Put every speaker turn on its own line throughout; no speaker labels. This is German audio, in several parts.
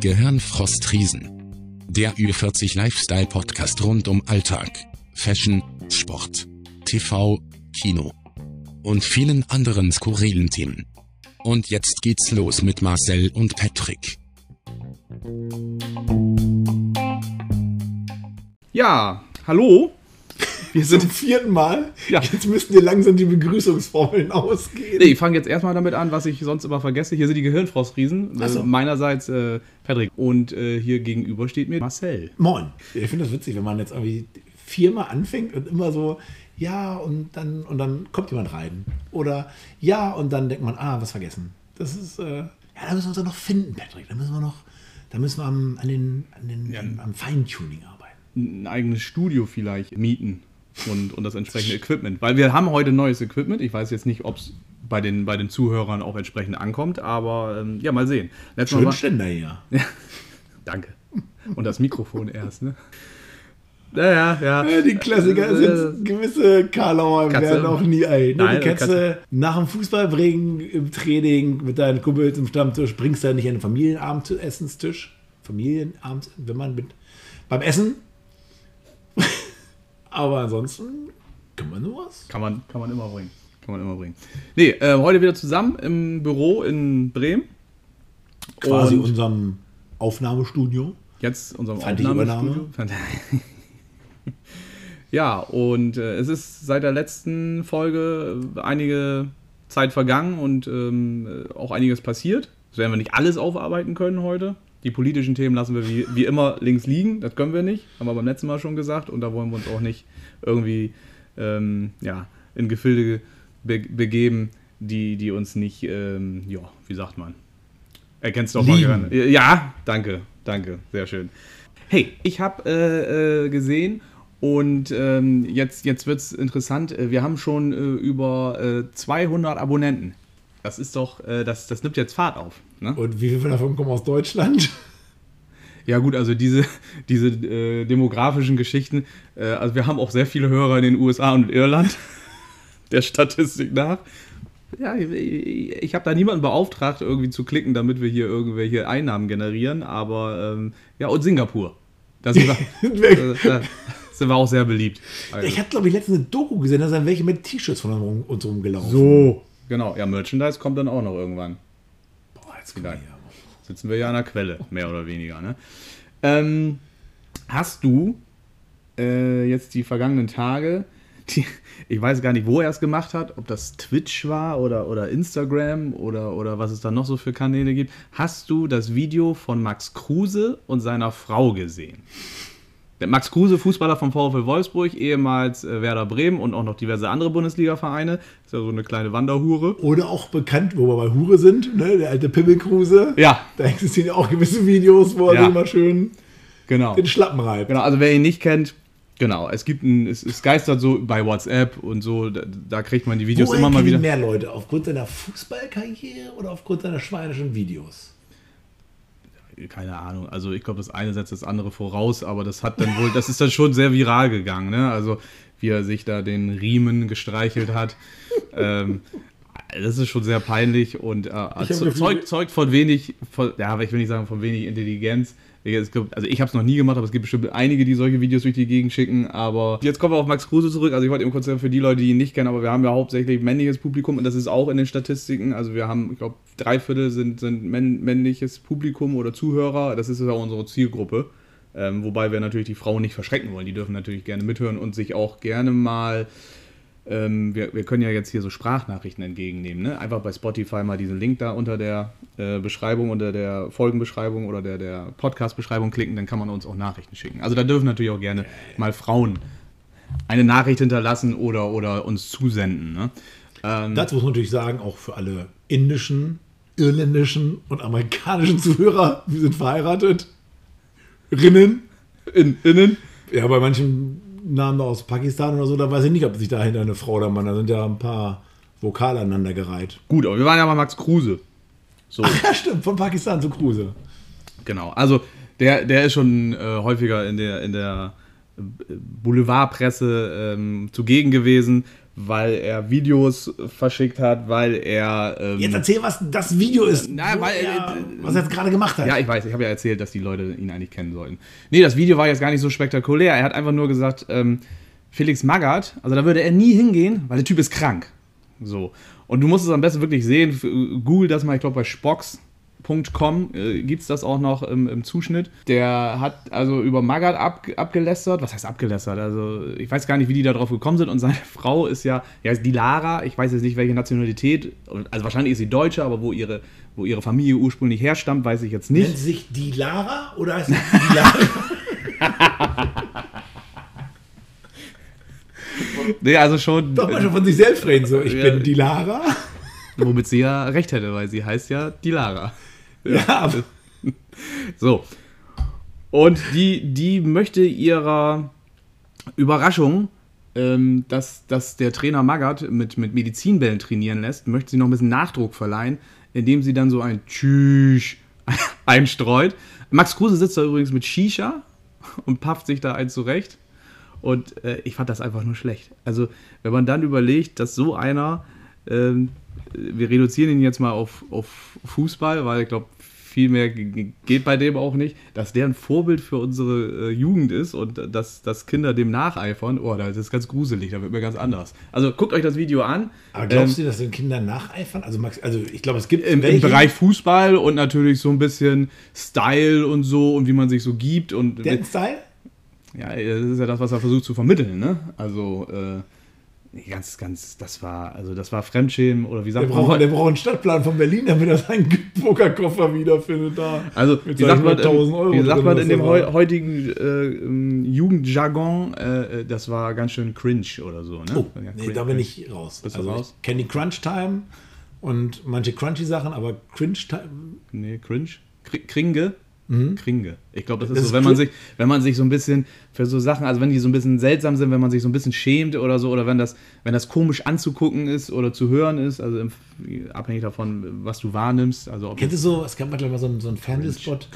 Gehirnfrostriesen. Der Ü40 Lifestyle Podcast rund um Alltag, Fashion, Sport, TV, Kino und vielen anderen skurrilen Themen. Und jetzt geht's los mit Marcel und Patrick.
Ja, hallo. Wir
Zum
sind.
vierten Mal?
Ja.
Jetzt müssten dir langsam die Begrüßungsformeln ausgehen.
Nee, ich fange jetzt erstmal damit an, was ich sonst immer vergesse. Hier sind die Gehirnfrostriesen.
Ach so.
Äh, meinerseits äh, Patrick. Und äh, hier gegenüber steht mir Marcel.
Moin. Ich finde das witzig, wenn man jetzt irgendwie viermal anfängt und immer so, ja, und dann, und dann kommt jemand rein. Oder ja, und dann denkt man, ah, was vergessen. Das ist, äh, ja, da müssen wir uns doch noch finden, Patrick. Da müssen wir noch, da müssen wir am, an den, an den, am, am Feintuning arbeiten.
Ein eigenes Studio vielleicht mieten und, und das entsprechende Equipment. Weil wir haben heute neues Equipment. Ich weiß jetzt nicht, ob es bei den, bei den Zuhörern auch entsprechend ankommt, aber ähm, ja, mal sehen. Letztes Mal
Schön
war-
Ständer hier.
Danke. Und das Mikrofon erst, ne? Ja, ja, ja.
Die Klassiker
Äh,
sind gewisse Karlauer werden auch nie alt. Ne?
Nein,
die Katze,
Katze.
nach dem Fußballbringen im Training mit deinen Kumpels im Stammtisch bringst du ja nicht an den Familienabendessenstisch. Familienabend, wenn man mit beim Essen. Aber ansonsten kann man nur was.
Kann man, kann man immer bringen. Kann man immer bringen. Nee, äh, heute wieder zusammen im Büro in Bremen.
Quasi
Und
unserem Aufnahmestudio.
jetzt unserem
Fand
Aufnahmestudio. Ja, und äh, es ist seit der letzten Folge äh, einige Zeit vergangen und ähm, äh, auch einiges passiert. Das werden wir nicht alles aufarbeiten können heute. Die politischen Themen lassen wir wie, wie immer links liegen. Das können wir nicht. Haben wir beim letzten Mal schon gesagt. Und da wollen wir uns auch nicht irgendwie ähm, ja, in Gefilde be begeben, die, die uns nicht, ähm, ja, wie sagt man? Erkennst du auch mal
Lieben.
gerne. Ja, danke, danke, sehr schön. Hey, ich habe äh, äh, gesehen und ähm, jetzt, jetzt wird es interessant. Äh, Wir haben schon äh, über äh, 200 Abonnenten. Das ist doch, äh, das, das nimmt jetzt Fahrt auf. Ne?
Und wie viele davon kommen aus Deutschland?
Ja gut, also diese, diese äh, demografischen Geschichten, äh, also wir haben auch sehr viele Hörer in den USA und Irland, der Statistik nach. Ja, ich, ich habe da niemanden beauftragt, irgendwie zu klicken, damit wir hier irgendwelche Einnahmen generieren, aber ähm, ja, und Singapur. Da sind wir, äh, da sind wir auch sehr beliebt. Also,
Ich habe, glaube ich, letztens eine Doku gesehen, da sind welche mit T-Shirts von uns rumgelaufen.
so, genau, ja, Merchandise kommt dann auch noch irgendwann.
Jetzt
Vielleicht.
hier.
sitzen wir ja an der Quelle, mehr oder weniger. Ne? Ähm, hast du äh, jetzt die vergangenen Tage, die, ich weiß gar nicht, wo er es gemacht hat, ob das Twitch war oder, oder Instagram oder, oder was es da noch so für Kanäle gibt, hast du das Video von Max Kruse und seiner Frau gesehen? Max Kruse, Fußballer vom VfL Wolfsburg, ehemals äh, Werder Bremen und auch noch diverse andere Bundesliga-Vereine. Ist ja so eine kleine Wanderhure.
Oder auch bekannt, wo wir bei Hure sind, ne? der alte Pimmelkruse.
Ja,
Da existieren ja auch gewisse Videos, wo er
Ja.
immer schön
genau.
den Schlappen reibt.
Genau, also wer ihn nicht kennt, genau, es gibt ein, es, es geistert so bei WhatsApp und so, da, da kriegt man die Videos
Woher
immer mal wieder.
mehr Leute? Aufgrund seiner Fußballkarriere oder aufgrund seiner schweinischen Videos?
Keine Ahnung, also ich glaube, das eine setzt das andere voraus, aber das hat dann wohl, das ist dann schon sehr viral gegangen, ne? Also wie er sich da den Riemen gestreichelt hat. ähm, das ist schon sehr peinlich und äh,
Gefühl-
zeugt, zeugt von wenig, von, ja, aber ich will nicht sagen von wenig Intelligenz. Also ich habe es noch nie gemacht, aber es gibt bestimmt einige, die solche Videos durch die Gegend schicken. Aber jetzt kommen wir auf Max Kruse zurück. Also ich wollte eben kurz sagen, für die Leute, die ihn nicht kennen, aber wir haben ja hauptsächlich männliches Publikum und das ist auch in den Statistiken. Also wir haben, ich glaube, drei Viertel sind, sind männ männliches Publikum oder Zuhörer. Das ist ja unsere Zielgruppe. Ähm, wobei wir natürlich die Frauen nicht verschrecken wollen. Die dürfen natürlich gerne mithören und sich auch gerne mal ähm, wir, wir können ja jetzt hier so Sprachnachrichten entgegennehmen. Ne? Einfach bei Spotify mal diesen Link da unter der äh, Beschreibung, unter der Folgenbeschreibung oder der, der Podcast-Beschreibung klicken, dann kann man uns auch Nachrichten schicken. Also da dürfen natürlich auch gerne mal Frauen eine Nachricht hinterlassen oder, oder uns zusenden. Ne? Ähm,
Dazu muss man natürlich sagen, auch für alle indischen, irländischen und amerikanischen Zuhörer, wir sind verheiratet. Rinnen.
in, innen.
Ja, bei manchen Namen aus Pakistan oder so, da weiß ich nicht, ob sich dahinter eine Frau oder Mann, da sind ja ein paar Vokale aneinandergereiht.
Gut, aber wir waren ja bei Max Kruse. So.
Ja, stimmt, von Pakistan zu Kruse.
Genau, also der, der ist schon äh, häufiger in der, in der äh, Boulevardpresse ähm, zugegen gewesen. Weil er Videos verschickt hat, weil er. Ähm,
Jetzt erzähl, was das Video ist.
Na, weil,
er,
äh,
was er jetzt gerade gemacht hat.
Ja, ich weiß, ich habe ja erzählt, dass die Leute ihn eigentlich kennen sollten. Nee, das Video war jetzt gar nicht so spektakulär. Er hat einfach nur gesagt, ähm, Felix Magath, also da würde er nie hingehen, weil der Typ ist krank. So. Und du musst es am besten wirklich sehen. F- Google das mal, ich glaube bei Spox.com äh, gibt es das auch noch im, im Zuschnitt. Der hat also über Magath ab, abgelästert. Was heißt abgelästert? Also ich weiß gar nicht, wie die da drauf gekommen sind. Und seine Frau ist ja, ja ist die Lara. Ich weiß jetzt nicht, welche Nationalität. Also wahrscheinlich ist sie Deutsche, aber wo ihre, wo ihre Familie ursprünglich herstammt, weiß ich jetzt nicht.
Nennt sich die Lara oder heißt sie die Lara?
Nee, also schon,
Doch mal schon von sich selbst reden, so, ich
Ja.
bin die Lara.
womit sie ja recht hätte, weil sie heißt ja die Lara.
Ja, aber
So. Und die, die möchte ihrer Überraschung, ähm, dass, dass der Trainer Magath mit, mit Medizinbällen trainieren lässt, möchte sie noch ein bisschen Nachdruck verleihen, indem sie dann so ein Tschüss einstreut. Max Kruse sitzt da übrigens mit Shisha und pafft sich da ein zurecht. Und äh, ich fand das einfach nur schlecht. Also, wenn man dann überlegt, dass so einer, ähm, wir reduzieren ihn jetzt mal auf, auf Fußball, weil ich glaube, viel mehr ge- ge- geht bei dem auch nicht, dass der ein Vorbild für unsere äh, Jugend ist und dass, dass Kinder dem nacheifern, oh, das ist ganz gruselig, da wird mir ganz anders. Also guckt euch das Video an.
Aber glaubst
Ähm,
du, dass den Kindern nacheifern? Also, Max, also ich glaube, es gibt
im, im Bereich Fußball und natürlich so ein bisschen Style und so und wie man sich so gibt und
Den Style?
ja, das ist ja das, was er versucht zu vermitteln, ne? Also, äh, nee, ganz, ganz, das war, also das war Fremdschämen oder wie
Der
sagt
braucht,
man?
der braucht einen Stadtplan von Berlin, damit er seinen Pokerkoffer wiederfindet da.
Also,
Mit
wie sagt man,
1000 Euro
in, wie sagt man in dem
war.
heu heutigen äh, ähm, Jugendjargon, äh, äh, das war ganz schön cringe oder so, ne?
Oh,
Ja,
nee, da bin ich raus.
Bist
also
raus?
ich kenne die Crunch Time und manche crunchy Sachen, aber Cringe Time.
Nee, cringe. Kri- Kringe? Kringe. Ich glaube, das ist
Mhm. Das
so, wenn man, sich, wenn man sich so ein bisschen für so Sachen, also wenn die so ein bisschen seltsam sind, wenn man sich so ein bisschen schämt oder so, oder wenn das, wenn das komisch anzugucken ist oder zu hören ist, also im, abhängig davon, was du wahrnimmst. Also
Kennst du so, es gab mal, glaube ich, mal so einen, so einen Fernsehspot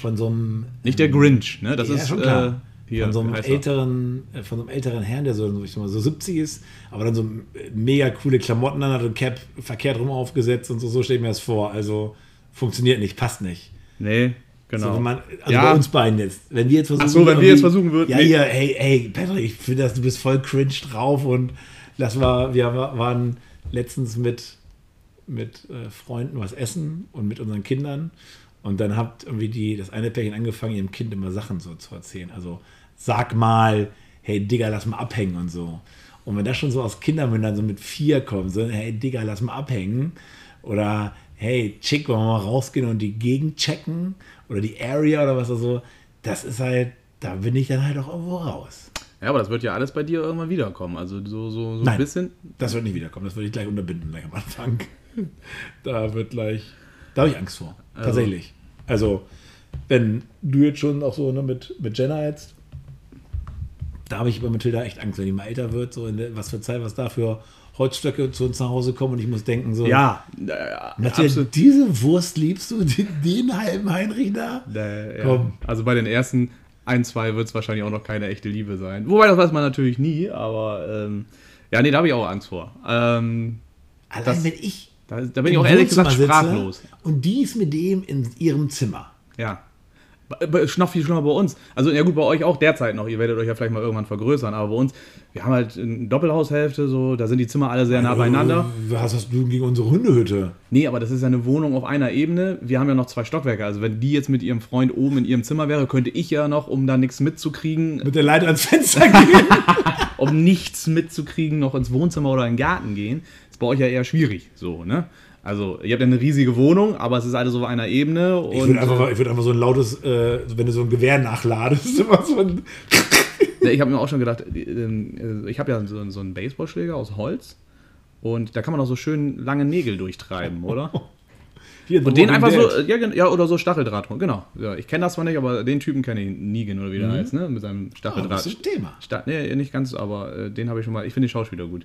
von so einem.
nicht der Grinch, ne? Das
ja,
ist
schon klar.
Äh, hier,
von so einem
er?
älteren, äh, von so einem älteren Herrn, der so, ich sag mal, so 70 ist, aber dann so äh, mega coole Klamotten an hat und Cap verkehrt rum aufgesetzt und so, so stelle ich mir das vor. Also funktioniert nicht, passt nicht.
Nee, genau.
So, wenn man, also
Ja.
bei uns beiden jetzt. Wenn wir jetzt versuchen.
Ach so, wenn wir jetzt versuchen würden,
Ja,
nee.
hier, hey, hey, Patrick, ich finde, dass du bist voll cringe drauf und das war, wir wa- waren letztens mit, mit äh, Freunden was essen und mit unseren Kindern und dann habt irgendwie die, das eine Pärchen angefangen, ihrem Kind immer Sachen so zu erzählen. Also, sag mal, hey, Digga, lass mal abhängen und so. Und wenn das schon so aus Kindermündern so mit vier kommt, so, hey, Digga, lass mal abhängen. Oder, hey, Chick, wollen wir mal rausgehen und die Gegend checken? Oder die Area oder was so. Das ist halt, da bin ich dann halt auch irgendwo raus.
Ja, aber das wird ja alles bei dir irgendwann wiederkommen. Also so, so, so ein
Nein.
bisschen.
Das wird nicht wiederkommen. Das würde ich gleich unterbinden, gleich am Anfang. Da wird gleich, da habe ich Angst vor. Tatsächlich. Also, wenn du jetzt schon auch so ne, mit, mit Jenna jetzt, da habe ich bei Mathilda echt Angst, wenn die mal älter wird, so in der, was für Zeit, was da für Holzstöcke zu uns nach Hause kommen und ich muss denken, so,
Ja,
Mathilda,
absolut.
diese Wurst liebst du, den, den halben Heinrich da?
Ja.
Komm.
Also bei den ersten ein, zwei wird es wahrscheinlich auch noch keine echte Liebe sein. Wobei, das weiß man natürlich nie, aber ähm, ja, nee, da habe ich auch Angst vor. Ähm,
Allein
Das-
wenn ich
da, da bin ich auch ehrlich gesagt sprachlos.
Und die ist mit dem in ihrem Zimmer.
Ja. Noch viel schlimmer bei uns. Also, ja gut, bei euch auch derzeit noch. Ihr werdet euch ja vielleicht mal irgendwann vergrößern. Aber bei uns, wir haben halt eine Doppelhaushälfte, so, da sind die Zimmer alle sehr nah beieinander.
Äh, Was hast du gegen unsere Hundehütte?
Nee, aber das ist ja eine Wohnung auf einer Ebene. Wir haben ja noch zwei Stockwerke. Also, wenn die jetzt mit ihrem Freund oben in ihrem Zimmer wäre, könnte ich ja noch, um da nichts mitzukriegen,
Mit der Leiter ans Fenster gehen?
um nichts mitzukriegen, noch ins Wohnzimmer oder in den Garten gehen. Ist bei euch ja eher schwierig, so, ne? Also, ihr habt ja eine riesige Wohnung, aber es ist alles so auf einer Ebene.
Ich würde einfach, ich würd einfach so ein lautes, äh, wenn du so ein Gewehr nachladest, immer so ein.
Ich habe mir auch schon gedacht, äh, ich habe ja so, so einen Baseballschläger aus Holz und da kann man auch so schön lange Nägel durchtreiben, oder?
Hier,
Und den einfach so,
Dead.
äh, ja, ja oder so Stacheldraht, genau. Ja, ich kenne das zwar nicht, aber den Typen kenne ich, Negan oder wie
Mhm.
der heißt, ne? Mit seinem
Ah,
Stacheldraht.
das ist ein Thema.
Sta nee, nicht ganz, aber äh, den habe ich schon mal, ich finde den Schauspieler gut.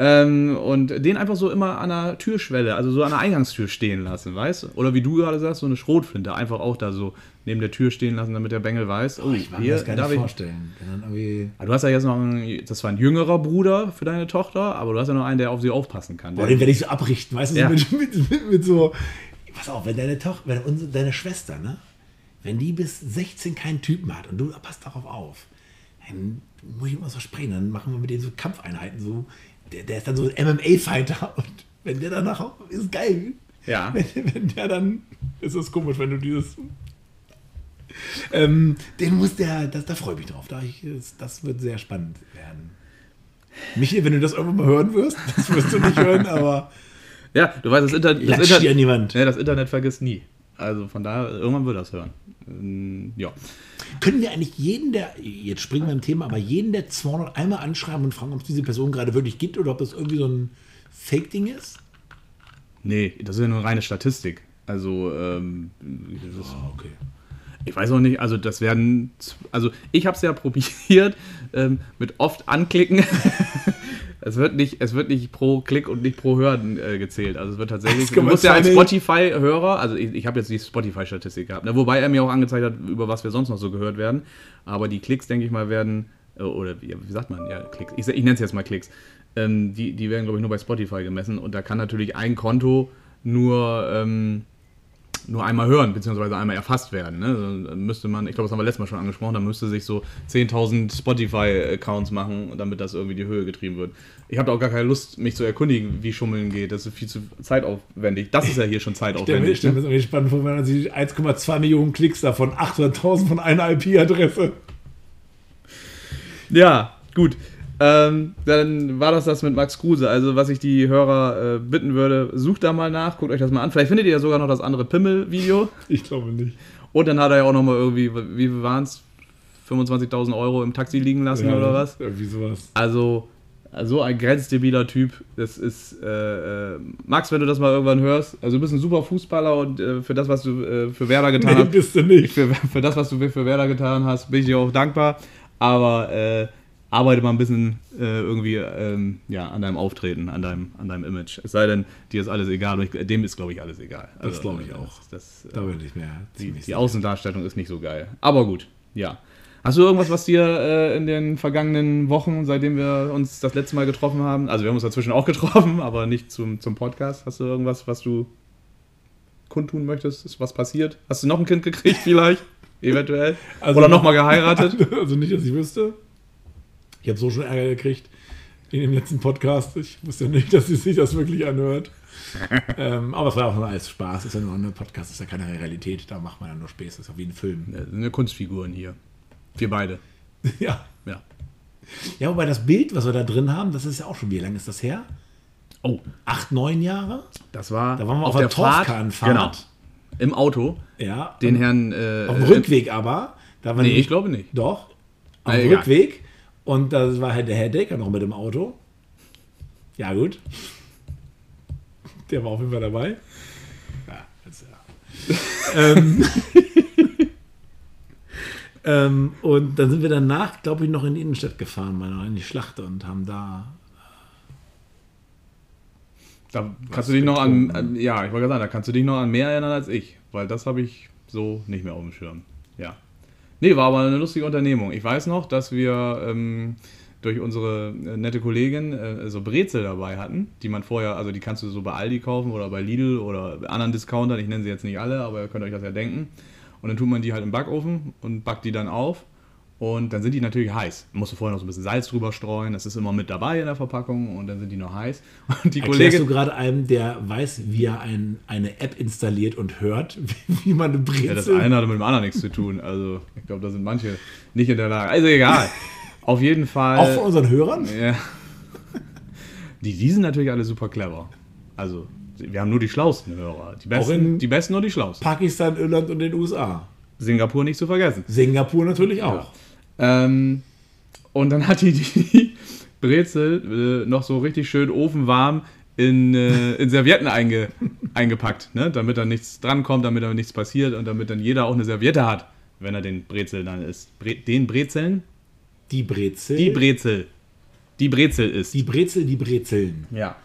Ähm, und den einfach so immer an der Türschwelle, also so an der Eingangstür stehen lassen, weißt du? Oder wie du gerade sagst, so eine Schrotflinte, einfach auch da so, neben der Tür stehen lassen, damit der Bengel weiß, oh,
Ich mag mir
hier
das gar nicht
ich.
vorstellen. Irgendwie,
Ah, Du hast ja jetzt noch einen, das war ein jüngerer Bruder für deine Tochter, aber du hast ja noch einen, der auf sie aufpassen kann.
boah, den werde ich so abrichten, weißt du,
Ja.
mit, mit, mit, mit so. Pass auf, wenn deine Tochter, wenn unsere, deine Schwester, ne? Wenn die bis 16 keinen Typen hat und du passt darauf auf, dann muss ich immer so sprechen, dann machen wir mit denen so Kampfeinheiten so. Der, der ist dann so ein MMA-Fighter und wenn der danach ist geil.
Ja.
Wenn, wenn der dann, ist das komisch, wenn du dieses. Ähm, den muss der, das, da freue ich mich drauf. Da ich, das, wird sehr spannend werden. Michael, wenn du das irgendwann mal hören wirst, das wirst du nicht hören, aber
Ja, du weißt, das, Inter das, Inter ja, das Internet vergisst nie. Also von daher, irgendwann wird das hören. Ähm, Ja.
Können wir eigentlich jeden, der, jetzt springen wir im Thema, aber jeden der 200 einmal anschreiben und fragen, ob es diese Person gerade wirklich gibt oder ob das irgendwie so ein Fake-Ding ist?
Nee, das ist ja nur reine Statistik. Also, ähm,
Ah, okay.
ich weiß auch nicht, also das werden, also ich habe es ja probiert ähm, mit oft anklicken. es, wird nicht, es wird nicht pro Klick und nicht pro Hören äh, gezählt. Also es wird tatsächlich, du musst ja als
nicht-
Spotify-Hörer, also ich, ich habe jetzt die Spotify-Statistik gehabt, ne, wobei er mir auch angezeigt hat, über was wir sonst noch so gehört werden. Aber die Klicks, denke ich mal, werden, äh, oder wie, wie sagt man, ja, Klicks, ich, ich nenne es jetzt mal Klicks, ähm, die, die werden, glaube ich, nur bei Spotify gemessen. Und da kann natürlich ein Konto nur, ähm, nur einmal hören, beziehungsweise einmal erfasst werden. Ne? Dann müsste man, ich glaube, das haben wir letztes Mal schon angesprochen, da müsste sich so 10.000 Spotify-Accounts machen, damit das irgendwie die Höhe getrieben wird. Ich habe da auch gar keine Lust, mich zu erkundigen, wie Schummeln geht. Das ist viel zu zeitaufwendig. Das ist ja hier schon
Ich stelle mir,
zeitaufwendig. Ne?
das irgendwie spannend vor, wenn man sich 1,2 Millionen Klicks davon, 800.000 von einer IP-Adresse.
Ja, gut. Ähm, dann war das das mit Max Kruse. Also, was ich die Hörer äh, bitten würde, sucht da mal nach, guckt euch das mal an. Vielleicht findet ihr ja sogar noch das andere Pimmel-Video.
Ich glaube nicht.
Und dann hat er ja auch nochmal irgendwie, wie waren es? 25.000 Euro im Taxi liegen lassen oder was?
Irgendwie sowas.
Also, so ein grenzdebiler Typ. Das ist, äh, äh, Max, wenn du das mal irgendwann hörst, also du bist ein super Fußballer und äh, für das, was du äh, für Werder getan
Nee,
hast,
bist du nicht.
für, für das, was du für Werder getan hast, bin ich dir auch dankbar. Aber äh, arbeite mal ein bisschen äh, irgendwie ähm, ja, an deinem Auftreten, an deinem, an deinem Image. Es sei denn, dir ist alles egal. Ich, dem ist, glaube ich, alles egal. Also,
Das glaube ich auch.
Das, das,
Da bin ich mehr.
die, die. Außendarstellung ist nicht so geil. Aber gut, ja. Hast du irgendwas, was dir äh, in den vergangenen Wochen, seitdem wir uns das letzte Mal getroffen haben, also wir haben uns dazwischen auch getroffen, aber nicht zum, zum Podcast, hast du irgendwas, was du kundtun möchtest? Ist was passiert? Hast du noch ein Kind gekriegt vielleicht? Eventuell?
Also
Oder
noch-
nochmal geheiratet?
Also nicht, dass ich wüsste. Ich habe so schon Ärger gekriegt in dem letzten Podcast. Ich wusste ja nicht, dass sie sich das wirklich anhört. ähm, aber es war auch nur alles Spaß. Ist ja nur ein Podcast, ist ja keine Realität. Da macht man ja nur Späße. Ist ja wie ein Film.
Ja, sind ja Kunstfiguren hier. Wir beide.
Ja.
Ja.
Ja, wobei das Bild, was wir da drin haben, das ist ja auch schon, wie lange ist das her?
Oh,
Acht, neun Jahre?
das war
Da waren wir
auf,
auf
der
der
Fahrt.
Torfkahnfahrt.
Genau. Im Auto.
Ja.
Den Herrn. Äh,
auf dem Rückweg aber. Da
Nee, ich glaube nicht.
Doch. Auf dem. Rückweg. Und da war halt der Herr Decker noch mit dem Auto. Ja, gut. Der war auf jeden Fall dabei. Ja, jetzt, ja. ähm, ähm, und dann sind wir danach, glaube ich, noch in die Innenstadt gefahren, noch in die Schlacht und haben da.
Da kannst du dich noch an, an, ja, ich wollte gerade sagen, da kannst du dich noch an mehr erinnern als ich, weil das habe ich so nicht mehr auf dem Schirm. Ja. Nee, war aber eine lustige Unternehmung. Ich weiß noch, dass wir ähm, durch unsere äh, nette Kollegin äh, so Brezel dabei hatten, die man vorher, also die kannst du so bei Aldi kaufen oder bei Lidl oder anderen Discountern, ich nenne sie jetzt nicht alle, aber ihr könnt euch das ja denken. Und dann tut man die halt im Backofen und backt die dann auf. Und dann sind die natürlich heiß. Musst du vorher noch so ein bisschen Salz drüber streuen. Das ist immer mit dabei in der Verpackung und dann sind die noch heiß. Und die
Erklärst
Kollegin.
du gerade einem, der weiß, wie er ein, eine App installiert und hört, wie, wie man eine Brezel...
Ja, das eine hat mit dem anderen nichts zu tun. Also, ich glaube, da sind manche nicht in der Lage. Also, egal. Auf jeden Fall.
auch von unseren Hörern?
ja. Die, die sind natürlich alle super clever. Also, wir haben nur die schlausten Hörer. Die besten, die besten und die schlausten.
Pakistan, Irland und den USA.
Singapur nicht zu vergessen.
Singapur natürlich auch.
Ähm, und dann hat die die Brezel äh, noch so richtig schön ofenwarm in, äh, in Servietten einge, eingepackt, ne? damit da nichts drankommt, damit da nichts passiert und damit dann jeder auch eine Serviette hat, wenn er den Brezel dann isst. Bre den Brezeln?
Die Brezel.
Die Brezel. Die Brezel ist.
Die Brezel, die Brezeln.
Ja.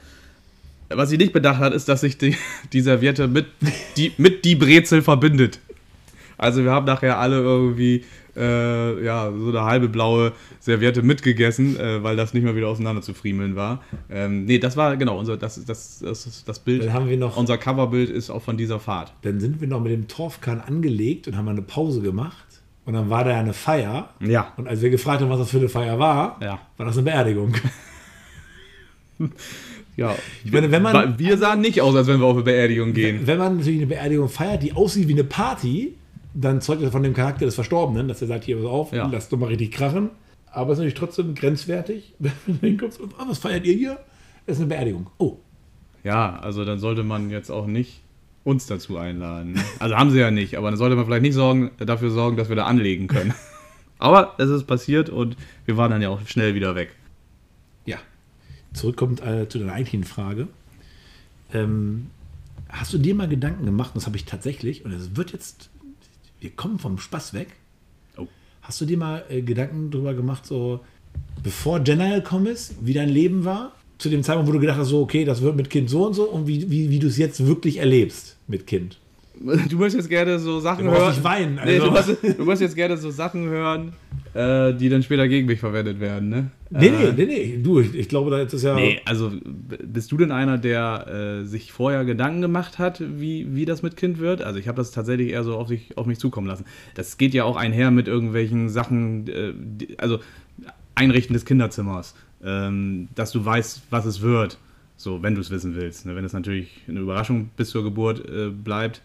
Was sie nicht bedacht hat, ist, dass sich die, die Serviette mit die, mit die Brezel verbindet. Also wir haben nachher alle irgendwie äh, ja, so eine halbe blaue Serviette mitgegessen, äh, weil das nicht mehr wieder auseinander zu friemeln war. Ähm, nee, das war genau unser, das, das, das, das, das Bild.
Dann haben wir noch,
unser Coverbild ist auch von dieser Fahrt.
dann sind wir noch mit dem Torfkahn angelegt und haben eine Pause gemacht. Und dann war da eine Feier.
Ja.
Und als wir gefragt haben, was das für eine Feier war,
Ja.
war das eine Beerdigung.
Ja.
Ich meine, wenn man,
wir sahen nicht aus, als wenn wir auf eine Beerdigung gehen.
wenn man natürlich eine Beerdigung feiert, die aussieht wie eine Party, dann zeugt das von dem Charakter des Verstorbenen, dass er sagt, hier, pass auf,
Ja.
lasst doch mal richtig krachen. Aber es ist natürlich trotzdem grenzwertig, wenn du hinkommst und, ah, was feiert ihr hier? Es ist eine Beerdigung. Oh,
Ja, also dann sollte man jetzt auch nicht uns dazu einladen. Also haben sie ja nicht, aber dann sollte man vielleicht nicht sorgen, dafür sorgen, dass wir da anlegen können. Aber es ist passiert und wir waren dann ja auch schnell wieder weg.
Ja. Zurückkommt äh, zu deiner eigentlichen Frage. Ähm, hast du dir mal Gedanken gemacht, und das habe ich tatsächlich, und es wird jetzt, wir kommen vom Spaß weg.
Oh.
Hast du dir mal äh, Gedanken darüber gemacht, so, bevor Jenna gekommen ist, wie dein Leben war? Zu dem Zeitpunkt, wo du gedacht hast, so, okay, das wird mit Kind so und so, und wie, wie, wie du es jetzt wirklich erlebst mit Kind.
Du möchtest jetzt gerne so Sachen hören.
nicht weinen,
Nee,
also.
du, möchtest, du möchtest jetzt gerne so Sachen hören, äh, die dann später gegen mich verwendet werden, ne?
Nee,
äh,
nee, nee, nee, du, ich, ich glaube, da ist es ja.
Nee, also bist du denn einer, der äh, sich vorher Gedanken gemacht hat, wie, wie das mit Kind wird? Also ich habe das tatsächlich eher so auf, sich, auf mich zukommen lassen. Das geht ja auch einher mit irgendwelchen Sachen, äh, die, also Einrichten des Kinderzimmers, ähm, dass du weißt, was es wird, so wenn du es wissen willst. Ne? Wenn es natürlich eine Überraschung bis zur Geburt äh, bleibt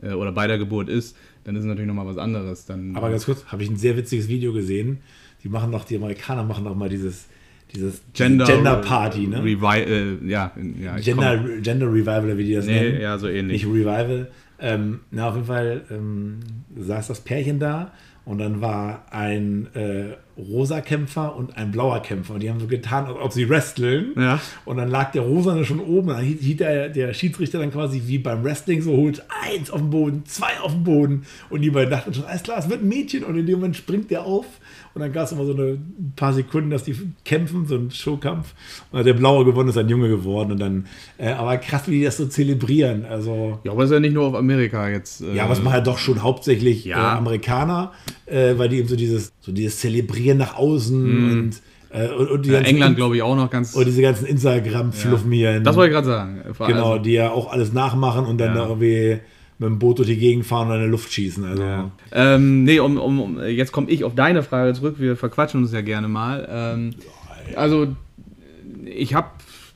äh, oder bei der Geburt ist, dann ist es natürlich nochmal was anderes. Dann,
Aber ganz kurz, habe ich ein sehr witziges Video gesehen. Die machen doch, die Amerikaner machen doch mal dieses, dieses
Gender,
Gender Party, ne?
Revi äh, ja, ja,
Gender,
komm-
Gender Revival, oder wie die das nennen.
Nee, ja, so ähnlich.
Nicht Revival. Ähm, na, auf jeden Fall ähm, saß das Pärchen da und dann war ein äh, rosa Kämpfer und ein blauer Kämpfer. Und die haben so getan, als ob sie wresteln.
Ja.
Und dann lag der Rosane schon oben. Dann hielt, der, der Schiedsrichter dann quasi wie beim Wrestling so, holt eins auf den Boden, zwei auf den Boden. Und die beiden dachten schon, alles klar, es wird ein Mädchen. Und in dem Moment springt der auf. Und dann gab es immer so eine ein paar Sekunden, dass die kämpfen, so ein Showkampf. Und hat der Blaue gewonnen, ist ein Junge geworden. Und dann, äh, aber krass, wie die das so zelebrieren. Also,
Ja, aber ist ja nicht nur auf Amerika jetzt. äh,
ja, aber es machen ja doch schon hauptsächlich
Ja.
äh, Amerikaner, äh, weil die eben so dieses, so dieses Zelebrieren nach außen und, äh, und, und
ja, England, glaube ich, auch noch ganz.
und diese ganzen Instagram-Fluffmieren.
das wollte ich gerade sagen.
Genau,
also,
die ja auch alles nachmachen und dann
Ja.
da irgendwie mit dem Boot durch die Gegend fahren und in der Luft schießen. Also,
ja. ähm, nee, um, um, jetzt komme ich auf deine Frage zurück. Wir verquatschen uns ja gerne mal. Ähm, also, ich habe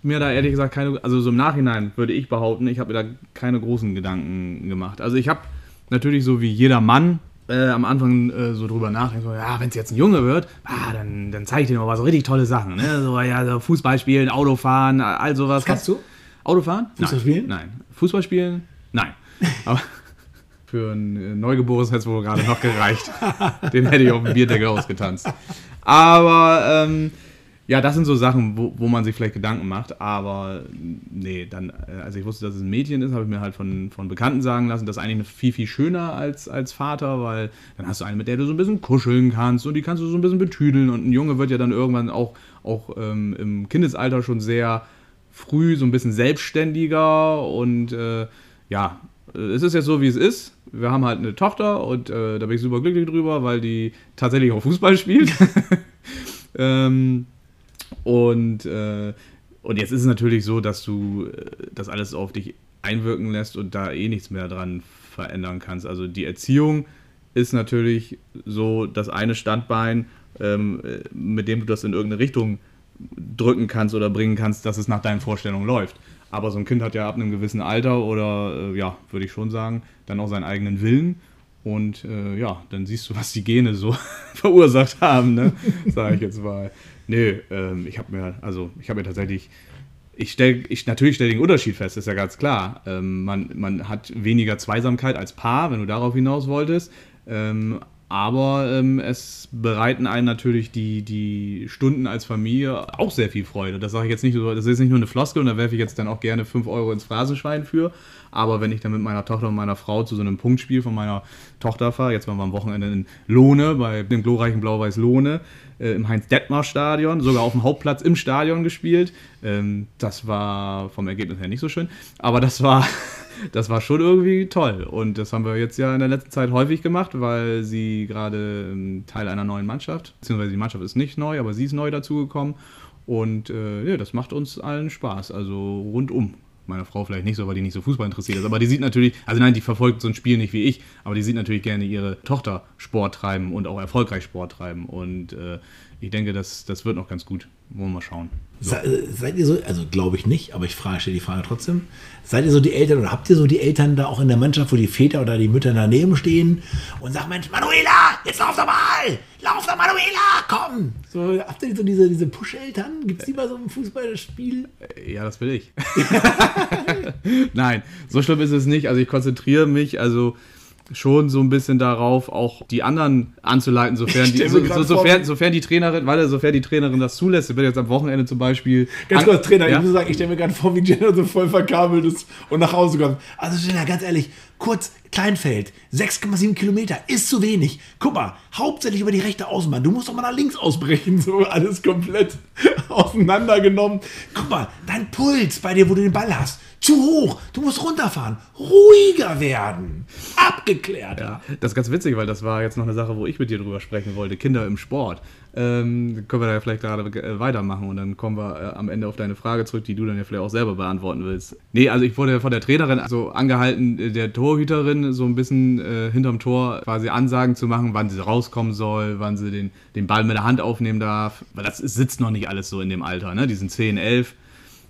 mir da ehrlich gesagt keine, also so im Nachhinein würde ich behaupten, ich habe mir da keine großen Gedanken gemacht. Also, ich habe natürlich so wie jeder Mann äh, am Anfang äh, so drüber nachdenkt, so, ja, wenn es jetzt ein Junge wird, ah, dann, dann zeige ich dir mal was so richtig tolle Sachen. Ne? So, ja, so Fußball spielen, Autofahren, all sowas.
kannst du?
Autofahren?
Fußball
Nein.
spielen?
Nein. Fußball spielen? Nein. Aber für ein äh, Neugeborenes hätte es wohl gerade noch gereicht. Den hätte ich auf dem Bierdeckel ausgetanzt. Aber ähm, ja, das sind so Sachen, wo, wo man sich vielleicht Gedanken macht. Aber nee, dann, äh, als ich wusste, dass es ein Mädchen ist, habe ich mir halt von, von Bekannten sagen lassen, das ist eigentlich viel, viel schöner als, als Vater, weil dann hast du eine, mit der du so ein bisschen kuscheln kannst und die kannst du so ein bisschen betüdeln. Und ein Junge wird ja dann irgendwann auch, auch ähm, im Kindesalter schon sehr früh so ein bisschen selbstständiger und äh, ja, es ist jetzt so, wie es ist. Wir haben halt eine Tochter und äh, da bin ich super glücklich drüber, weil die tatsächlich auch Fußball spielt. ähm, und, äh, und jetzt ist es natürlich so, dass du äh, das alles auf dich einwirken lässt und da eh nichts mehr dran verändern kannst. Also die Erziehung ist natürlich so das eine Standbein, ähm, äh, mit dem du das in irgendeine Richtung drücken kannst oder bringen kannst, dass es nach deinen Vorstellungen läuft. Aber so ein Kind hat ja ab einem gewissen Alter oder, äh, ja, würde ich schon sagen, dann auch seinen eigenen Willen. Und äh, ja, dann siehst du, was die Gene so verursacht haben, ne? sage ich jetzt mal. Nö, ähm, ich habe mir, also ich habe mir tatsächlich, ich stelle, ich, natürlich stelle den Unterschied fest, ist ja ganz klar. Ähm, man, man hat weniger Zweisamkeit als Paar, wenn du darauf hinaus wolltest. Ähm, aber ähm, es bereiten einen natürlich die, die Stunden als Familie auch sehr viel Freude. Das sage ich jetzt nicht das ist nicht nur eine Floskel und da werfe ich jetzt dann auch gerne 5 Euro ins Phrasenschwein für. Aber wenn ich dann mit meiner Tochter und meiner Frau zu so einem Punktspiel von meiner Tochter fahre, jetzt waren wir am Wochenende in Lohne, bei dem glorreichen Blau-Weiß Lohne, äh, im Heinz-Detmar-Stadion, sogar auf dem Hauptplatz im Stadion gespielt. Ähm, das war vom Ergebnis her nicht so schön, aber das war, das war schon irgendwie toll. Und das haben wir jetzt ja in der letzten Zeit häufig gemacht, weil sie gerade ähm, Teil einer neuen Mannschaft, beziehungsweise die Mannschaft ist nicht neu, aber sie ist neu dazugekommen. Und äh, ja, das macht uns allen Spaß, also rundum. Meine Frau vielleicht nicht so, weil die nicht so Fußball interessiert ist. Aber die sieht natürlich, also nein, die verfolgt so ein Spiel nicht wie ich, aber die sieht natürlich gerne ihre Tochter Sport treiben und auch erfolgreich Sport treiben. Und äh, ich denke, das, das wird noch ganz gut. Wollen wir mal schauen.
Se- äh, Seid ihr so, also glaube ich nicht, aber ich frage, stelle die Frage trotzdem. Seid ihr so die Eltern oder habt ihr so die Eltern da auch in der Mannschaft, wo die Väter oder die Mütter daneben stehen und sagen, Mensch, Manuela, jetzt lauf doch mal! Lauf doch, Manuela, komm! So, habt ihr so diese, diese Push-Eltern? Gibt es die bei so einem Fußballspiel?
Ja, das will ich. Nein, so schlimm ist es nicht. Also ich konzentriere mich also schon so ein bisschen darauf, auch die anderen anzuleiten, sofern die, so, so, sofern, sofern die Trainerin, weil sofern die Trainerin das zulässt, ich bin jetzt am Wochenende zum Beispiel.
Ganz
an-
kurz, Trainer,
ja?
ich muss sagen, ich stelle mir gerade vor, wie Jenna so voll verkabelt ist und nach Hause kommt. Also Jenna, ganz ehrlich, kurz, Kleinfeld, 6,7 Kilometer, ist zu wenig. Guck mal, hauptsächlich über die rechte Außenbahn. Du musst doch mal nach links ausbrechen. So alles komplett auseinandergenommen. Guck mal, dein Puls bei dir, wo du den Ball hast, zu hoch. Du musst runterfahren. Ruhiger werden. Abgeklärt.
Ja, das ist ganz witzig, weil das war jetzt noch eine Sache, wo ich mit dir drüber sprechen wollte. Kinder im Sport. Ähm, können wir da vielleicht gerade äh, weitermachen und dann kommen wir äh, am Ende auf deine Frage zurück, die du dann ja vielleicht auch selber beantworten willst. Nee, also ich wurde von der Trainerin so angehalten, äh, der Torhüterin so ein bisschen äh, hinterm Tor quasi Ansagen zu machen, wann sie rauskommen soll, wann sie den, den Ball mit der Hand aufnehmen darf. Weil das sitzt noch nicht alles so in dem Alter, ne? Die sind 10, 11.